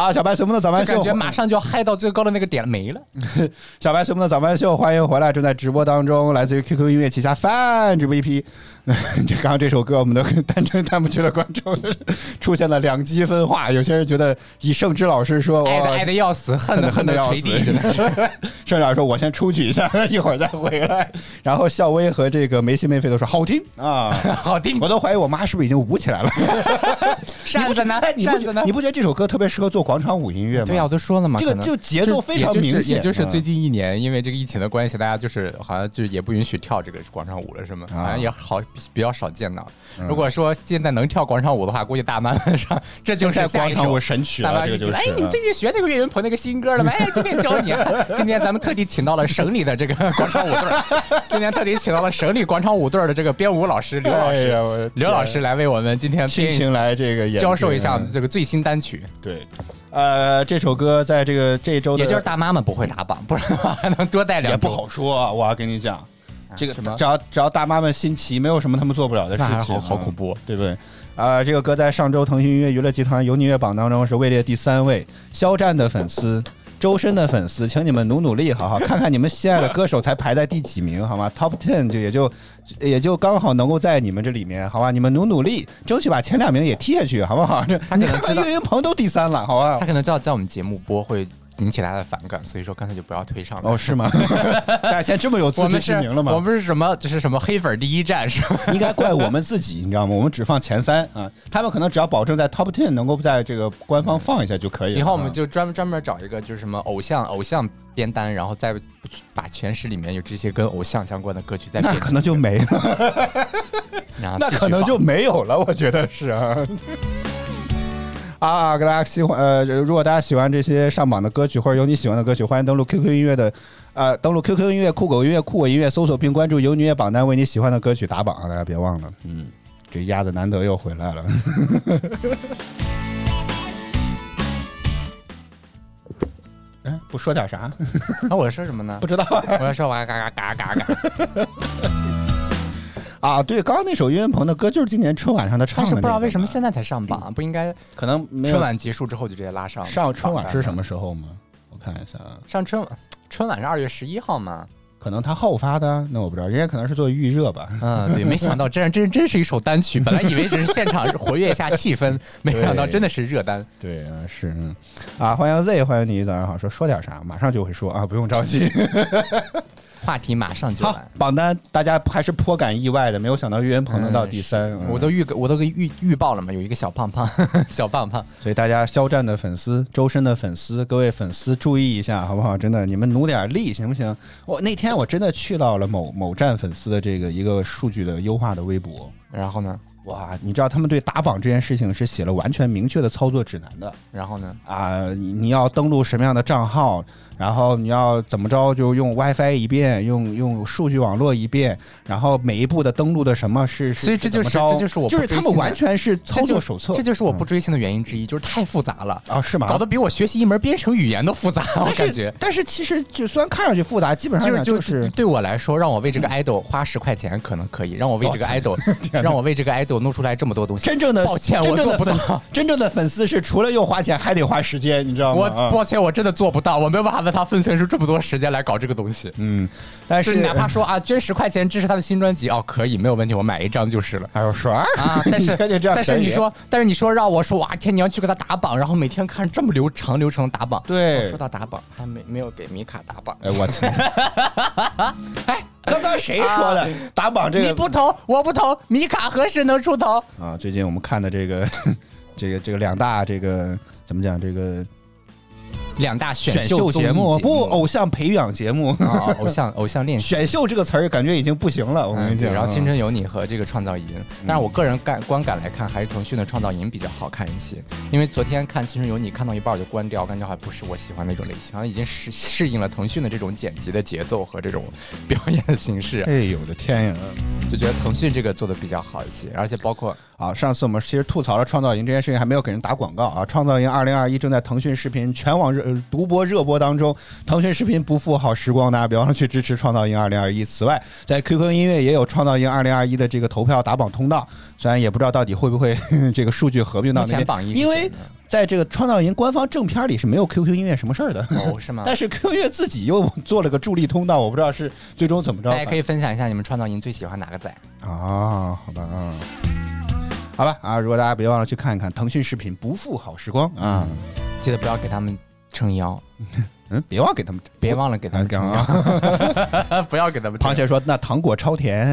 啊，小白随风的早班秀，
感觉马上就要嗨到最高的那个点了，没了。*laughs*
小白随风的早班秀，欢迎回来，正在直播当中，来自于 QQ 音乐旗下泛直播 EP。*laughs* 这刚刚这首歌，我们的单纯弹幕区的观众 *laughs* 出现了两极分化，有些人觉得以盛之老师说，哇
爱的爱的要死，恨的恨的
要死，
真的是。
盛之老师说，我先出去一下，一会儿再回来。然后笑薇和这个没心没肺都说好听啊，
好听。
我都怀疑我妈是不是已经舞起来了。
扇子呢？
哎，你不
扇子呢
觉你？不觉得这首歌特别适合做广场舞音乐吗？
对呀，我都说了嘛，
这个就节奏非常明显
也就是
嗯
最近一年，因为这个疫情的关系，大家就是好像就也不允许跳这个广场舞了，是吗？
啊
好像也好比较少见到。
嗯
如果说现在能跳广场舞的话，估计大妈们上这就是
广场舞神曲了，
大妈
这个就是。
哎，你们最近学那个岳云鹏那个新歌了吗？哎，今天教你。*laughs* 今天咱们特地请到了省里的这个广场舞队儿，今天特地请到了省里广场舞队儿的这个编舞老师刘老师，刘老师来为我们今天编
亲情来这个演
教授一下
嗯
这个最新单曲。
对，呃，这首歌在这个这周的
也就是大妈们不会打榜，不然的话还能多带两
也不好说啊，我要跟你讲，这个
什么
只要只要大妈们新奇，没有什么他们做不了的事情，
好好恐怖。
对不对？啊、这个歌在上周腾讯音乐娱乐集团有你乐榜当中是位列第三位，肖战的粉丝。周深的粉丝，请你们努努力，好好看看你们心爱的歌手才排在第几名，好吗？Top Ten 就也就也就刚好能够在你们这里面，好吧？你们努努力，争取把前两名也踢下去，好不好？这
他
你看看岳云鹏都第三了，好吧
他？可能知道在我们节目播会引起大家的反感，所以说干脆就不要推上了。
哦，是吗？*laughs* 大家现在这么有自知之明了吗？
我们是什么？就是什么黑粉第一站是吧？
应该怪我们自己，你知道吗？我们只放前三啊，他们可能只要保证在 top ten 能够在这个官方放一下就可以了。
以后我们
啊
就专门专门找一个就是什么偶像偶像编单，然后再把全市里面有这些跟偶像相关的歌曲再编，
那可能就没了，*laughs* 那可能就没有了，我觉得是啊。啊，给大家喜欢呃，如果大家喜欢这些上榜的歌曲，或者有你喜欢的歌曲，欢迎登录 QQ 音乐的呃，登录 QQ 音乐、酷狗音乐、酷我音乐，搜索并关注有你音乐榜单，为你喜欢的歌曲打榜啊！大家别忘了，嗯，这鸭子难得又回来了。*laughs* 哎，不说点啥？*laughs*
那我说什么呢 *laughs*
不？知道啊
我要说哇嘎嘎嘎嘎嘎，
啊！对，刚刚那首岳云鹏的歌就是今年春晚上的唱的、
但是不知道为什么现在才上榜，不应该
可能
春晚结束之后就直接拉上
上春晚是什
么？
时候吗？我看一下啊，
上春晚春晚是二月十一号吗？
可能他后发的，那我不知道，人家可能是做预热吧。
嗯，对，没想到真真真是一首单曲，本来以为只是现场活跃一下气氛，没想到真的是热单。
对啊，是嗯啊，欢迎 Z，欢迎你，早上好，说说点啥，马上就会说啊，不用着急。*laughs*
话题马上就
好
来，，
榜单大家还是颇感意外的，没有想到岳云鹏能到第三，嗯。
我都预我都给预预报了嘛，有一个小胖胖，*laughs* 小胖胖，
所以大家肖战的粉丝、周深的粉丝，各位粉丝注意一下，好不好？真的，你们努点力行不行？我那天我真的去到了某某站粉丝的这个一个数据的优化的微博，
然后呢，
哇，你知道他们对打榜这件事情是写了完全明确的操作指南的。
然后呢，
啊！你你要登录什么样的账号，然后你要怎么着，就用 WiFi 一遍，用用数据网络一遍，然后每一步的登录的什么是，是
所以这就是这就是我
就是他们完全是操作手册，
这就是我不追星的原因之一，就是太复杂了，
啊是吗？
搞得比我学习一门编程语言都复杂，*laughs* 我感觉。
但是其实就虽然看上去复杂，基本上
就
是
对我来说，让我为这个 idol 花十块钱可能可以，让我为这个 idol *laughs* 让我为这个 idol 弄出来这么多东西，
真正的
抱歉，
真
我做不到。，
真正的粉丝是除了又花钱还得花时间，你知道吗？
我
啊
抱歉，我真的做不到，我没有办法为他分寸出这么多时间来搞这个东西。
嗯，但
是
是
哪怕说啊，捐十块钱支持他的新专辑，哦，可以，没有问题，我买一张就是了。
还有说啊
啊，*laughs* 但是但是你说，但是你说让我说哇天，你要去给他打榜，然后每天看这么流长流程打榜。
对
我说到打榜，还没没有给米卡打榜。
哎我操！*laughs* 哎，刚刚谁说的打榜这个
你不投，我不投，米卡何时能出头？
啊？最近我们看的这个 *laughs* 这个这个两大这个怎么讲这个
两大选
选
秀
秀节
目
目不偶像培养节目
啊，*laughs* 偶像偶像练习。
选秀这个词儿感觉已经不行了，我跟你讲。
然后《青
啊
春有你》和这个《创造营》，但是我个人感观感来看，还是腾讯的《创造营》比较好看一些。因为昨天看《青春有你》，看到一半我就关掉，感觉还不是我喜欢那种类型，好像已经适适应了腾讯的这种剪辑的节奏和这种表演的形式，*laughs*
哎呦我的天呀！
就觉得腾讯这个做的比较好一些，而且包括
啊，上次我们其实吐槽了创造营这件事情，还没有给人打广告啊。创造营二零二一正在腾讯视频全网热呃独播热播当中，腾讯视频不负好时光，大家别忘了去支持创造营二零二一。此外，在 QQ 音乐也有创造营二零二一的这个投票打榜通道，虽然也不知道到底会不会 *laughs* 这个数据合并到
前
那边，
榜一
因为在这个创造营官方正片里是没有 QQ 音乐什么事儿的。
哦是吗？
但是 QQ 音乐自己又做了个助力通道，我不知道是最终怎么着。
大家可以分享一下你们创造营最喜欢哪个仔？
啊，好吧啊，好吧啊！如果大家别忘了去看一看腾讯视频不负好时光啊，
记得不要给他们撑腰，*laughs*
嗯，别忘给他们，
别忘了给他们撑
啊。
腰，*laughs* 不要给他们撑
螃蟹说：“那糖果超甜，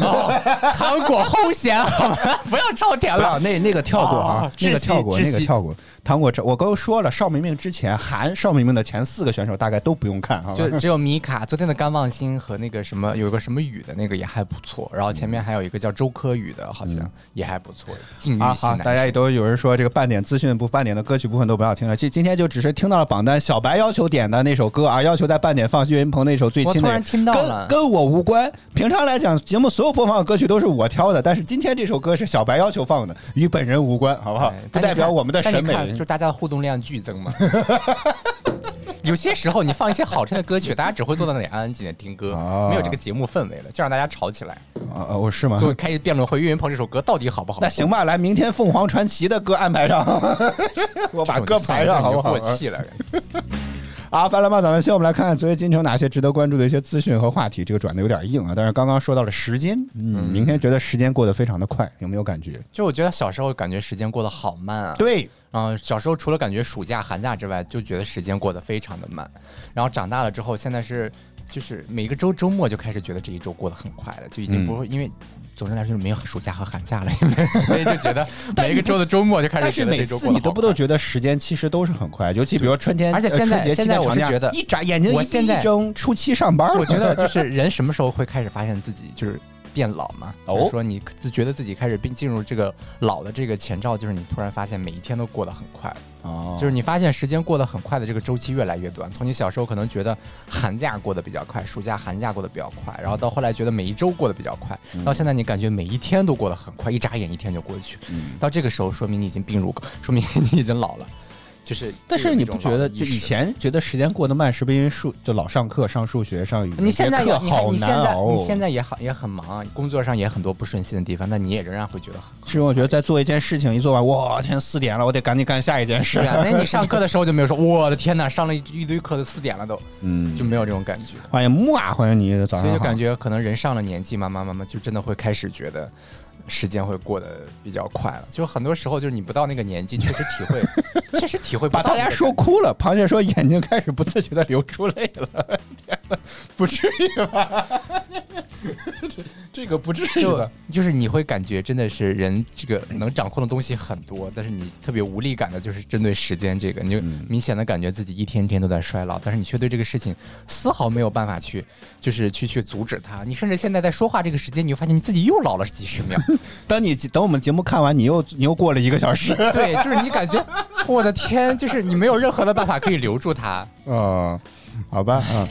哦，糖果齁咸，好吗？不要超甜
不要
了。
那那个跳过啊
哦，
那个跳过，那个跳过。糖果超，我刚说了，邵明明之前含邵明明的前四个选手大概都不用看，啊
就？只有米卡昨天的甘望星和那个什么有一个什么雨的那个也还不错，然后前面还有一个叫周柯宇的，好像也还不错。禁欲
啊好，大家也都有人说这个半点资讯部半点的歌曲部分都不要听了，这今天就只是听到了榜单，小白要求点的那首歌啊，要求在半点放岳云鹏那首最亲的
听到了
跟跟我无关。平常来讲，节目所有播放的歌曲都是我挑的，但是今天这首歌是小白要求放的，与本人无关，好不好
哎？
不代表我们的审美。
就大家的互动量剧增嘛。*laughs* 有些时候你放一些好听的歌曲，大家只会坐在那里安安静静听歌，
哦
没有这个节目氛围了，就让大家吵起来，
啊，我，是吗？
就开一辩论会。岳云鹏这首歌到底好不好？
那行吧，来，明天凤凰传奇的歌安排上，*laughs* 我把歌排上，好不好？
过气了。
好，翻来吧，咱们先我们来看看昨夜今城哪些值得关注的一些资讯和话题。这个转的有点硬啊，但是刚刚说到了时间，嗯，明天觉得时间过得非常的快，有没有感觉？
就我觉得小时候感觉时间过得好慢啊。
对，
嗯、小时候除了感觉暑假、寒假之外，就觉得时间过得非常的慢。然后长大了之后，现在是就是每个周周末就开始觉得这一周过得很快了，就已经不会、因为。总之来说，没有暑假和寒假了，*laughs* 所以就觉得每一个周的周末就开始觉得
每次你都
这周过得好快
不都觉得时间其实都是很快，尤其比如春天，
而且现在现在我是觉得
一眨眼睛一闭
我现在
一睁，初七上班了。
我觉得就是人什么时候会开始发现自己就是变老嘛？
哦
就是说你自觉得自己开始并进入这个老的这个前兆，就是你突然发现每一天都过得很快，
哦
就是你发现时间过得很快的这个周期越来越短。从你小时候可能觉得寒假过得比较快，暑假寒假过得比较快，然后到后来觉得每一周过得比较快，
嗯
到现在你感觉每一天都过得很快，一眨眼一天就过去。
嗯
到这个时候，说明你已经病入，说明你已经老了。就是，
但是你不觉得，就以前觉得时间过得慢，是不是因为数就老上课、上数学、上语文？
你现在
这课好
你现在
难熬哦。
你现在也好也很忙，工作上也很多不顺心的地方，那你也仍然会觉得很
是因为我觉得在做一件事情一做完，我天，四点了，我得赶紧干下一件事。
啊。*laughs* 那你上课的时候就没有说，我的天哪，上了一一堆课都四点了都，
嗯
就没有这种感觉。
欢迎木啊，欢迎你早上。
所以就感觉可能人上了年纪，慢慢慢慢就真的会开始觉得时间会过得比较快了。就很多时候就是你不到那个年纪，确实体会，*laughs* 确实体会不
把大家。说哭了，螃蟹说眼睛开始不自觉的流出泪了，*laughs* 天哪不至于吧？*laughs* 这 *laughs* 这个不至于
就？就是你会感觉真的是人这个能掌控的东西很多，但是你特别无力感的，就是针对时间这个，你就
嗯
明显的感觉自己一天天都在衰老，但是你却对这个事情丝毫没有办法去，就是去去阻止它。你甚至现在在说话这个时间，你就发现你自己又老了几十秒。*laughs*
当你等我们节目看完，你又你又过了一个小时。
对，就是你感觉，我的天，就是你没有任何的办法可以留住它。
嗯，*laughs* 好吧，嗯。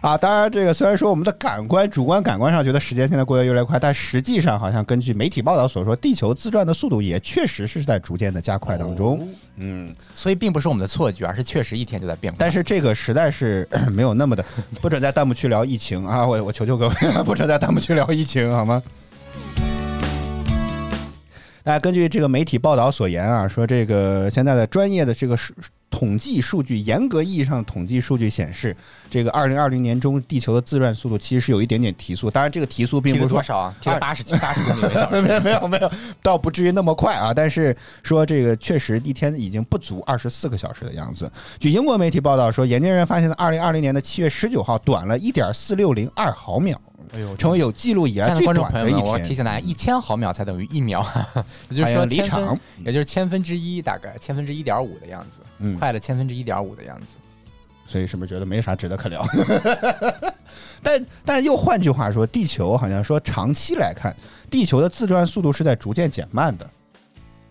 啊，当然，这个虽然说我们的感官、主观感官上觉得时间现在过得越来越快，但实际上好像根据媒体报道所说，地球自转的速度也确实是在逐渐的加快当中。嗯，
所以并不是我们的错觉，而是确实一天就在变化。
但是这个实在是 *coughs* 没有那么的，不准在弹幕区聊疫情啊！我我求求各位，不准在弹幕区聊疫情好吗？那根据这个媒体报道所言啊，说这个现在的专业的这个数统计数据，严格意义上的统计数据显示，这个二零二零年中地球的自转速度其实是有一点点提速。当然，这个提速并不是说
多少啊？提了八十八十公里每小时。*laughs*
没有没有没有，倒不至于那么快啊。但是说这个确实一天已经不足二十四个小时的样子。据英国媒体报道说，研究人员发现，二零二零年的七月十九号短了一点四六零二毫秒，
哎呦，
成为有记录以来最短的一天。
我提醒大家，一千毫秒才等于一秒，*laughs* 也就是说
离场，
也就是千分之一，大概千分之一点五的样子，
嗯
快了千分之一点五的样子。
所以是不是觉得没啥值得可聊？*laughs* 但但又换句话说，地球好像说长期来看，地球的自转速度是在逐渐减慢的。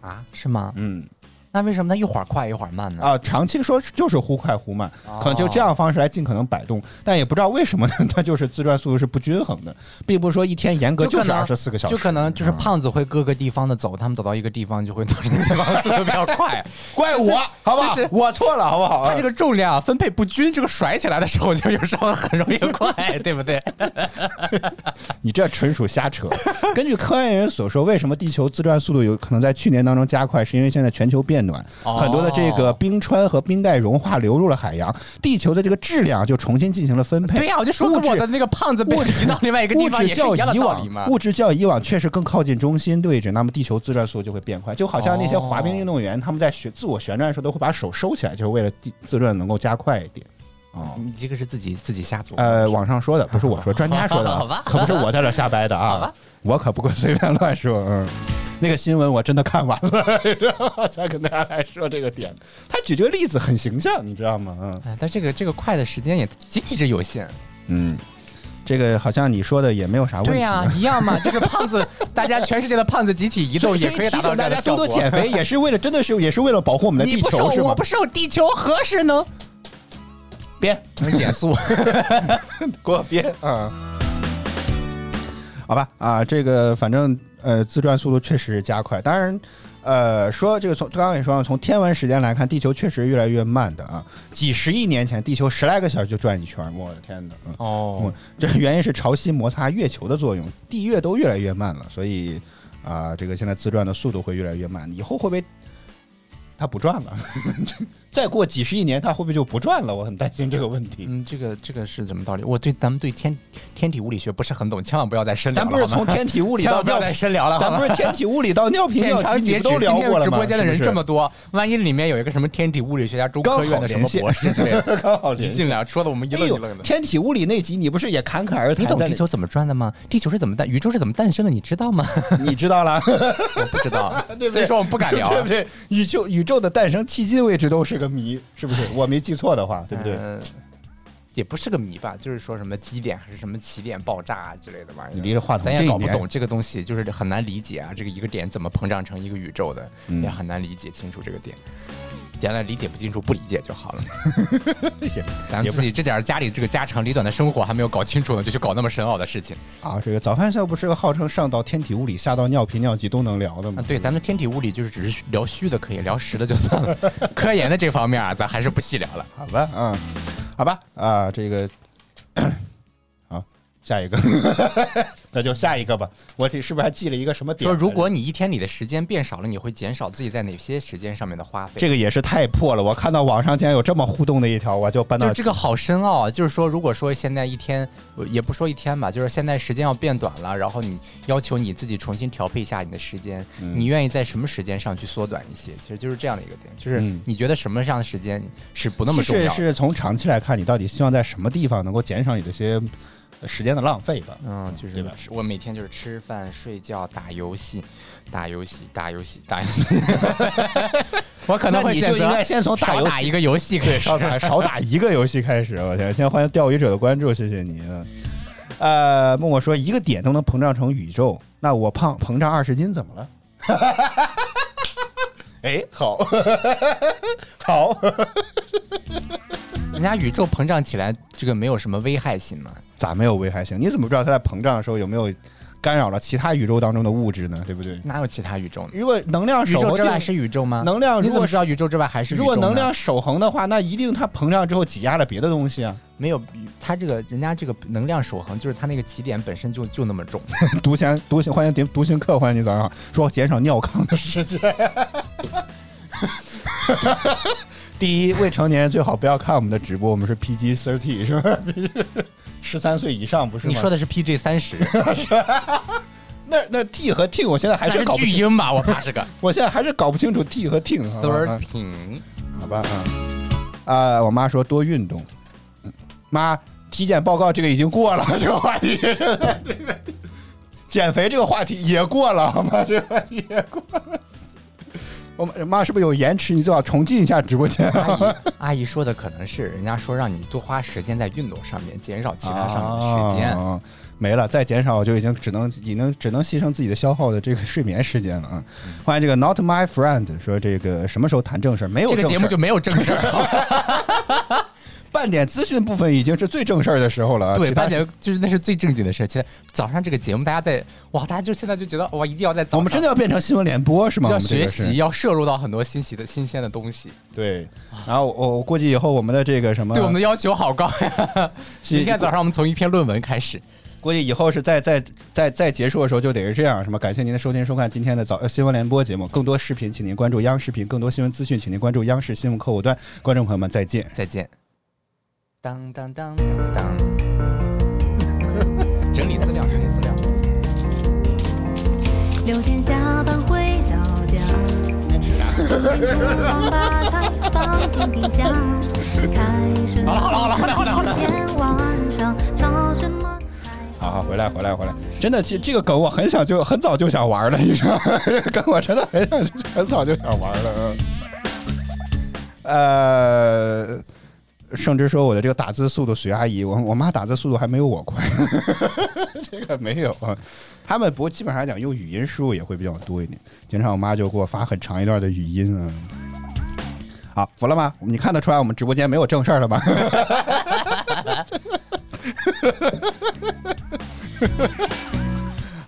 啊？是吗？
嗯，
那为什么它一会儿快一会儿慢呢？
啊，长期说就是忽快忽慢，可能就这样方式来尽可能摆动，但也不知道为什么呢，它就是自转速度是不均衡的，并不是说一天严格就是二十四个小时，
就可能就是
嗯
胖子会各个地方的走，他们走到一个地方就会到这个地方速度比较快。*laughs*
怪我好不好
就是？
我错了好不好？
它这个重量分配不均，这个甩起来的时候就有时候很容易 *laughs* 快，对不对？*laughs*
你这纯属瞎扯。根据科研人员所说，为什么地球自转速度有可能在去年当中加快，是因为现在全球变暖，
哦
很多的这个冰川和冰盖融化流入了海洋，地球的这个质量就重新进行了分配。
对呀、我就说我的那个胖子被移到另外一个地
物
方也是
质较
一样的
以往
道理嘛。
物质较以往确实更靠近中心位置，那么地球自转速度就会变快，就好像那些滑冰运动员，他们在旋自我旋转的时候都会把手收起来，就是为了地自转能够加快一点。哦，
你这个是自己自己瞎做。
呃，网上说的不是我说，专家说的 *laughs*
好吧
啊，可不是我在这瞎掰的啊
好吧，
我可不会随便乱说。嗯，那个新闻我真的看完了，*laughs* 然后才跟大家来说这个点。他举这个例子很形象，你知道吗？嗯
哎，但这个这个快的时间也极其之有限。
嗯，这个好像你说的也没有啥问题。
对呀、一样嘛，就 *laughs* 是胖子，大家全世界的胖子集体移动也可以达到这
提醒大家。多多减肥，也是为了真的是也是为了保护我们的地
你不瘦，
球，是吗
我不？瘦，地球何时能 *laughs*
编，
能减速？
给我编啊！好吧啊，这个反正呃自转速度确实加快，当然。呃，说这个从刚刚也说了，从天文时间来看，地球确实越来越慢的啊。几十亿年前，地球十来个小时就转一圈儿，我的天哪！嗯，
哦，
这原因是潮汐摩擦月球的作用，地月都越来越慢了，所以啊、这个现在自转的速度会越来越慢。以后会不会它不转了？*laughs* 再过几十亿年，它会不会就不转了？我很担心这个问题。
嗯，这个这个是怎么道理？我对咱们对天天体物理学不是很懂，千万不要再深聊了。
咱不是从天体物理 *laughs* 到尿
深聊了，
咱不是天体物理到尿频 *laughs*
现
尿急，都聊过了吗？
直播间的人这么多，万一里面有一个什么天体物理学家、中科院的什么博士之类的，
刚好
一
连
进来说的我们一愣一愣，的。
天体物理那集你不是也侃侃而谈？
你懂地球怎么转的吗？地球是怎么诞，宇宙是怎么诞生的？你知道吗？
你知道了，
我不知道，所以说我们不敢聊。
对不对？宇宙宇宙的诞生迄今为止都是个谜，是不是？我没记错的话，对不对？
嗯也不是个谜吧，就是说什么基点还是什么起点爆炸啊之类的玩意儿。
你离着话筒
咱也搞不懂这个东西，就是很难理解啊。这个一个点怎么膨胀成一个宇宙的，
嗯
也很难理解清楚这个点。将来理解不清楚，不理解就好了。*laughs* 咱
也不
们自己这点儿家里这个家长里短的生活还没有搞清楚呢，就去搞那么深奥的事情
啊，这个早饭秀不是个号称上到天体物理，下到尿频尿急都能聊的吗
啊！？对，咱们天体物理就是只是聊虚的可以，聊实的就算了。*laughs* 科研的这方面啊，咱还是不细聊了。
好吧，嗯，好吧，啊，这个，好，下一个，*laughs* 那就下一个吧。我这是不是还记了一个什么点
说？如果你一天里的时间变少了，你会减少自己在哪些时间上面的花费？
这个也是太破了，我看到网上竟然有这么互动的一条，我就搬到
就这个好深奥啊！就是说，如果说现在一天，呃也不说一天吧，就是现在时间要变短了，然后你要求你自己重新调配一下你的时间，你愿意在什么时间上去缩短一些？其实就是这样的一个点，就是
嗯
你觉得什么样的时间是不那么重要
是从长期来看，你到底希望在什么地方能够减少你这些呃时间的浪费吧？
嗯，就是我每天就是吃饭、睡觉、打游戏、打游戏、打游戏、打游戏。*laughs* 我可能会选择
应该先从打游戏
少打一个游戏开始。
少打少打一个游戏开始，我天！先欢迎钓鱼者的关注，谢谢你。嗯呃，默默说一个点都能膨胀成宇宙，那我胖膨胀二十斤怎么了？*laughs* 哎，好，*laughs* 好，
人家宇宙膨胀起来，这个没有什么危害性嘛？
咋没有危害性？你怎么知道它在膨胀的时候有没有干扰了其他宇宙当中的物质呢？对不对？
哪有其他宇宙呢？
如果能量
宇
守恒
之外是宇宙吗？
能量
你怎么
如果
知道宇宙之外还是宇宙呢
如果能量守恒的话，那一定它膨胀之后挤压了别的东西啊。
没有，它这个人家这个能量守恒，就是它那个起点本身就就那么重。*laughs*
独行独行，欢迎独行客，欢迎你早上好。说减少尿炕的时间。*laughs* 第一，未成年人最好不要看我们的直播，我们是 PG thirty 是吧？*laughs* 十三岁以上不是吗？
你说的是 PG 三十，*laughs*
那那 T 和 T，我现在还
还是
是搞不清，
巨婴吧？我怕是个 *laughs*
我现在还是搞不清楚 T 和 T。好吧
thirteen。
好吧啊啊！我妈说多运动。嗯妈，体检报告这个已经过了，这个话题，这个减肥这个话题也过了，好吗？这个话题也过了。我妈妈是不是有延迟？你最好重进一下直播间。
阿姨 *laughs* 阿姨说的可能是人家说让你多花时间在运动上面，减少其他上面的时间。
啊没了，再减少就已经只能已能只能牺牲自己的消耗的这个睡眠时间了啊。欢迎这个 Not My Friend 说这个什么时候谈正事儿？没有
这个节目就没有正事儿。
半点资讯部分已经是最正事儿的时候了啊。
对，半点就是那是最正经的事。其实早上这个节目，大家在哇，大家就现在就觉得哇，一定要在早上，
我们真的要变成新闻联播是吗？
要学习，要摄入到很多新奇的新鲜的东西。
对，然后我我估计以后我们的这个什么，
对我们的要求好高呀！*laughs*
是
明天早上我们从一篇论文开始。
估计以后是再再再再结束的时候就得是这样，什么感谢您的收听收看今天的早呃新闻联播节目，更多视频请您关注央视频，更多新闻资讯请您关注央视新闻客户端。观众朋友们再见。
再见。当当当当当。整理资料，整理资料。
六点下班回到家，进厨房把菜放进冰箱，开始
好了好了好了好了好了
今天晚上炒什么？
好好，回来回来回来，真的，这这个梗我很想就很早就想玩了，你知道吗？这 *laughs* 个梗我真的很想很早就想玩了。嗯呃，甚至说我的这个打字速度徐阿姨，我我妈打字速度还没有我快，*laughs* 这个没有啊。他们不过基本上来讲用语音输入也会比较多一点，经常我妈就给我发很长一段的语音啊。好，服了吗？你看得出来我们直播间没有正事儿了吧？*laughs*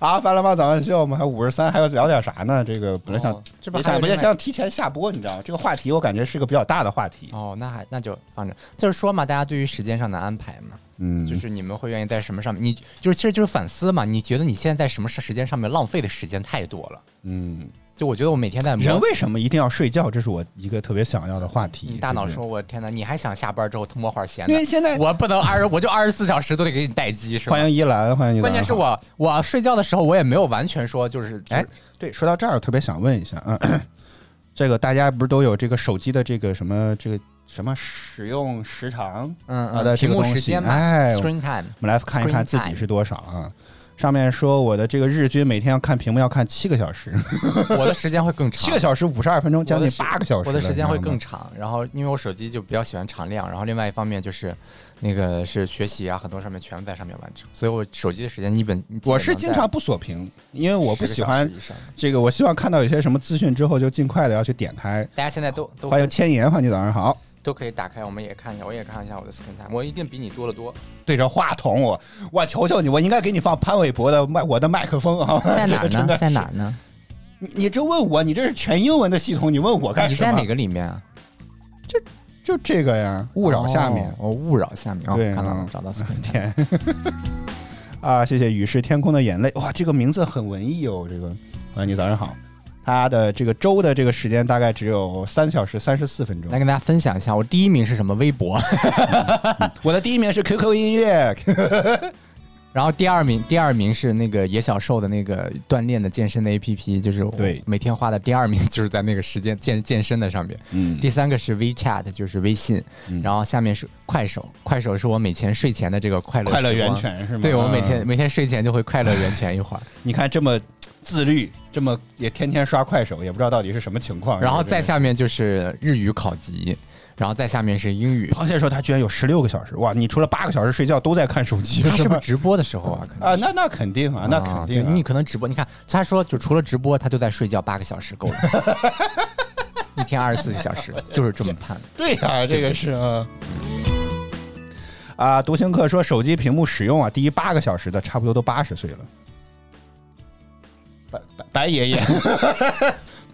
好，翻了吗？早安秀，我们还五十三，还要聊点啥呢？这个本来想，
哦这不
别想，
还有另外
别想提前下播，你知道吗？这个话题我感觉是个比较大的话题。
哦，那还那就放着。就是说嘛，大家对于时间上的安排嘛，
嗯，
就是你们会愿意在什么上面？你就是其实就是反思嘛。你觉得你现在在什么时间上面浪费的时间太多了？
嗯，
就我觉得我每天在摸
人为什么一定要睡觉？这是我一个特别想要的话题。
你大脑说，我天哪，你还想下班之后摸会儿闲的？
因为现在
我不能二十，我就二十四小时都得给你待机，是吧？
欢迎依兰，欢迎依兰。
关键是我我睡觉的时候，我也没有完全说就是
哎，对，说到这儿，我特别想问一下，嗯，*clears throat* 这个大家不是都有这个手机的这个什么这个什么使用时长
嗯
啊的
嗯，屏幕
这个东西
时间嘛
哎，我
，screen time。
们来看一看自己是多少啊？上面说我的这个日均每天要看屏幕要看七个小时，
我的时间会更长，
七个小时五十二分钟，将近八个小时了。
我的时间会更长，然后因为我手机就比较喜欢常亮，然后另外一方面就是那个是学习啊，很多上面全部在上面完成，所以我手机的时间一本
我是经常不锁屏，因为我不喜欢。这个，我希望看到有些什么资讯之后就尽快的要去点开。
大家现在都都
欢迎千言，欢迎早上好。
都可以打开，我们也看一下，我也看一下我的 screen time，我一定比你多得多。
对着话筒，我我求求你，我应该给你放潘玮柏的麦我的麦克风啊！
在哪儿呢？*laughs* 在哪儿呢？
你你这问我，你这是全英文的系统，你问我干什么？
你在哪个里面啊？
就就这个呀，勿扰下面。
哦，哦勿扰下面，哦，
对
看到了
嗯，
找到 screen time。*laughs*
啊！谢谢雨是天空的眼泪，哇，这个名字很文艺哦。这个，欢迎你早上好。他的这个周的这个时间大概只有三小时三十四分钟
来。跟大家分享一下，我第一名是什么？微博，
我的第一名是 QQ 音乐，
然后第二名，第二名是那个野小兽的那个锻炼的健身的 APP，就是我
对。
每天花的第二名就是在那个时间 *laughs* 健健身的上面。
嗯。
第三个是 WeChat，就是微信，
嗯。
然后下面是快手，快手是我每天睡前的这个快乐
快乐源。泉是吗？
对，我每天
嗯。
每天睡前就会快乐源泉一会儿，*laughs*
你看这么自律，这么也天天刷快手，也不知道到底是什么情况。
然后再下面就是日语考级，然后再下面是英语。
螃蟹说他居然有十六个小时，哇！你除了八个小时睡觉都在看手机，
他是不是？直播的时候啊？
啊，那那肯定啊，那肯定、
你可能直播，你看他说就除了直播，他就在睡觉八个小时够了，一天二十四个小时，就是这么判。
对呀、这个是啊。啊，独行客说手机屏幕使用啊，低于八个小时的差不多都八十岁了。白白白爷爷，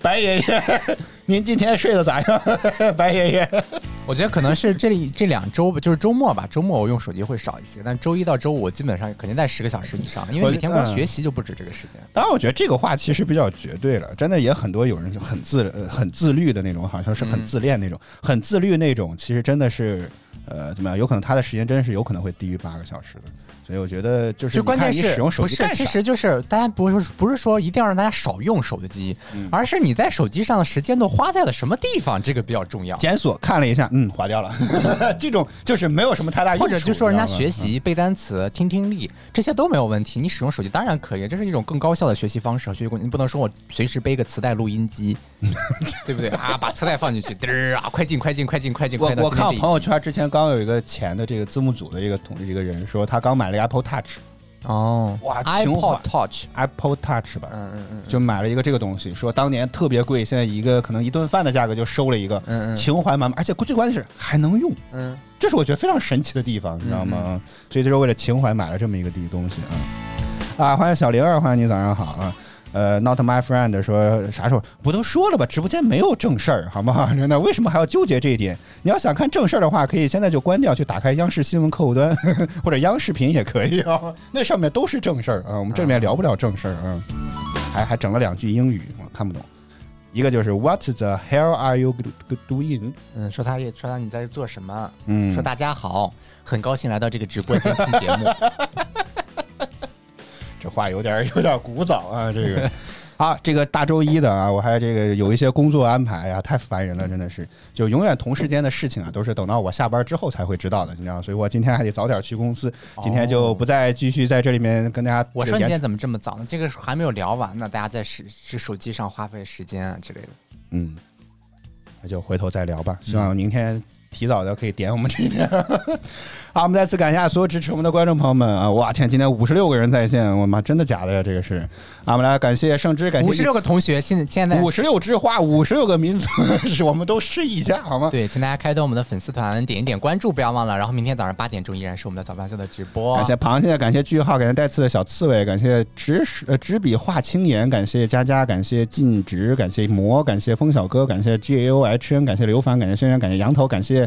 白爷爷，*laughs* 您今天睡得咋样？*laughs* 白爷爷，
我觉得可能是这里这两周吧，就是周末吧，周末我用手机会少一些，但周一到周五我基本上肯定在十个小时以上，因为每天光
嗯
学习就不止这个时间。
当然，我觉得这个话其实比较绝对了，真的也很多有人就很自呃很自律的那种，好像是很
嗯
自恋那种，很自律那种，其实真的是呃怎么样？有可能他的时间真的是有可能会低于八个小时的，所以我觉得就是
就关键是不是？
机干啥？
其实就是大家不是不是说一定要让大家少用手机，
嗯
而是你在手机上的时间都花在了什么地方，这个比较重要。
检索看了一下，嗯，划掉了。*laughs* 这种就是没有什么太大用处，
或者就说人家学习、背单词、听听力，这些都没有问题。你使用手机当然可以，这是一种更高效的学习方式和学习工具。你不能说我随时背个磁带录音机，*laughs* 对不对啊？把磁带放进去，嘚儿啊，快进快进快进快进，
我我看我朋友圈之前刚有一个前的这个字幕组的一个同一个人说，他刚买了 Apple Touch，
哦，
哇情怀。
iPod
Touch，Apple Touch 吧，
嗯嗯嗯，
就买了一个这个东西，说当年特别贵，现在一个可能一顿饭的价格就收了一个，
嗯嗯。
情怀满满，而且最关键是还能用，
嗯，
这是我觉得非常神奇的地方，你知道吗？所以就是为了情怀买了这么一个地东西啊啊！欢迎小玲儿，欢迎你，早上好啊！呃，Not my friend 说啥时候不都说了吧？直播间没有正事儿，好不好？真的，为什么还要纠结这一点？你要想看正事儿的话，可以现在就关掉，去打开央视新闻客户端 *laughs* 或者央视频也可以啊，*laughs* 那上面都是正事儿啊。我们这里面聊不了正事儿啊，还还整了两句英语，我看不懂。一个就是 What the hell are you doing？
嗯，说他也说他你在做什么？
嗯，
说大家好，很高兴来到这个直播间听节目。*laughs*
这话有点有点古早啊，这个。啊，这个大周一的啊，我还这个有一些工作安排呀、太烦人了，真的是，就永远同事间的事情啊，都是等到我下班之后才会知道的，你知道，所以我今天还得早点去公司，今天就不再继续在这里面跟大家。
我说你今天怎么这么早呢？这个还没有聊完呢，大家在是是手机上花费时间啊之类的。
嗯，那就回头再聊吧。希望明天提早的可以点我们这边。*laughs* 好，我们再次感谢所有支持我们的观众朋友们啊！哇天，今天五十六个人在线，我妈真的假的呀？这个是啊，我们来感谢盛之，感谢
五十六个同学，现在现在
五十六枝花，五十六个民族，是我们都试一下好吗？
对，请大家开通我们的粉丝团，点一点关注，不要忘了。然后明天早上八点钟依然是我们的早饭秀的直播。
感谢螃蟹，感谢句号，感谢带刺的小刺猬，感谢执呃纸笔画青岩，感谢佳佳，感谢禁止，感谢魔，感谢风小哥，感谢 G A O H N，感谢刘凡，感谢轩轩，感谢羊头，感谢。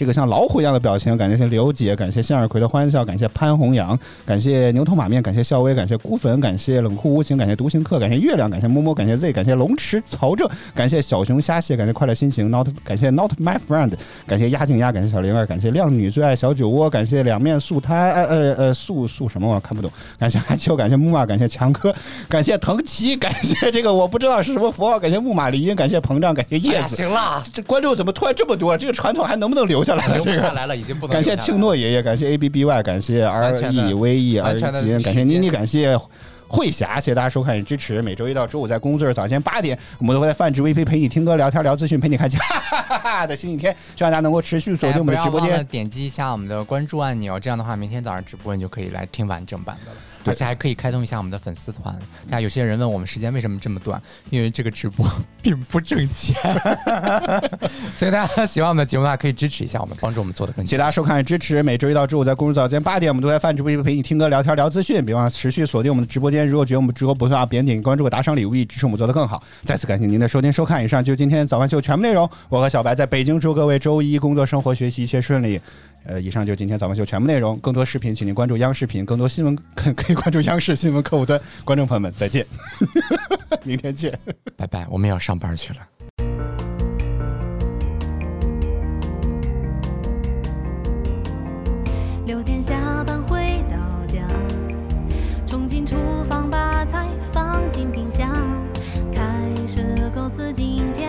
这个像老虎一样的表情，感谢刘姐，感谢向日葵的欢笑，感谢潘红阳，感谢牛头马面，感谢笑威，感谢孤坟，感谢冷酷无情，感谢独行客，感谢月亮，感谢摸摸，感谢 Z，感谢龙池曹正，感谢小熊虾蟹，感谢快乐心情，not 感谢 not my friend，感谢鸭静鸭，感谢小灵儿，感谢靓女最爱小酒窝，感谢两面素胎，呃呃呃素素什么我看不懂，感谢阿秋，感谢木马，感谢强哥，感谢藤崎，感谢这个我不知道是什么符号，感谢木马离音，感谢膨胀，感谢，叶子。
行了，
这观众怎么突然这么多？这个传统还能不能留下来了？*laughs*
留不。下来了，已经不能
感谢
留下来了
庆诺爷爷，感谢 A B B Y，感谢 R E V E
完
R
全的
吉，感谢妮妮，感谢慧霞，谢谢大家收看与支持。每周一到周五在工作日早间八点，我们都会在泛指 VP 陪你听歌、聊天、聊资讯，陪你开启 *laughs* 哈哈哈的新一天。希望大家能够持续锁定我们的直播间。
点击一下我们的关注按钮，这样的话，明天早上直播你就可以来听完整版的了。
对
而且还可以开通一下我们的粉丝团。大家有些人问我们时间为什么这么短，因为这个直播 *laughs* 并不挣钱，*laughs* 所以大家喜欢我们的节目的话，可以支持一下我们，帮助我们做的更
谢谢大家收看与支持。每周一到周五在工作早间八点，我们都在饭直播陪你听歌、聊天、聊资讯。别忘了持续锁定我们的直播间。如果觉得我们直播不错啊，别点关注和打赏礼物，以支持我们做的更好。再次感谢您的收听收看。以上就是今天早饭秀全部内容。我和小白在北京，祝各位周一工作、生活、学习一切顺利。呃，以上就是今天早饭秀全部内容。更多视频，请您关注央视频；更多新闻，*laughs* 可可以关注央视新闻客户端。观众朋友们，再见，*laughs* 明天见。
拜拜，我们要上班去了。
六点下班回到家，冲进厨房把菜放进冰箱，开始构思今天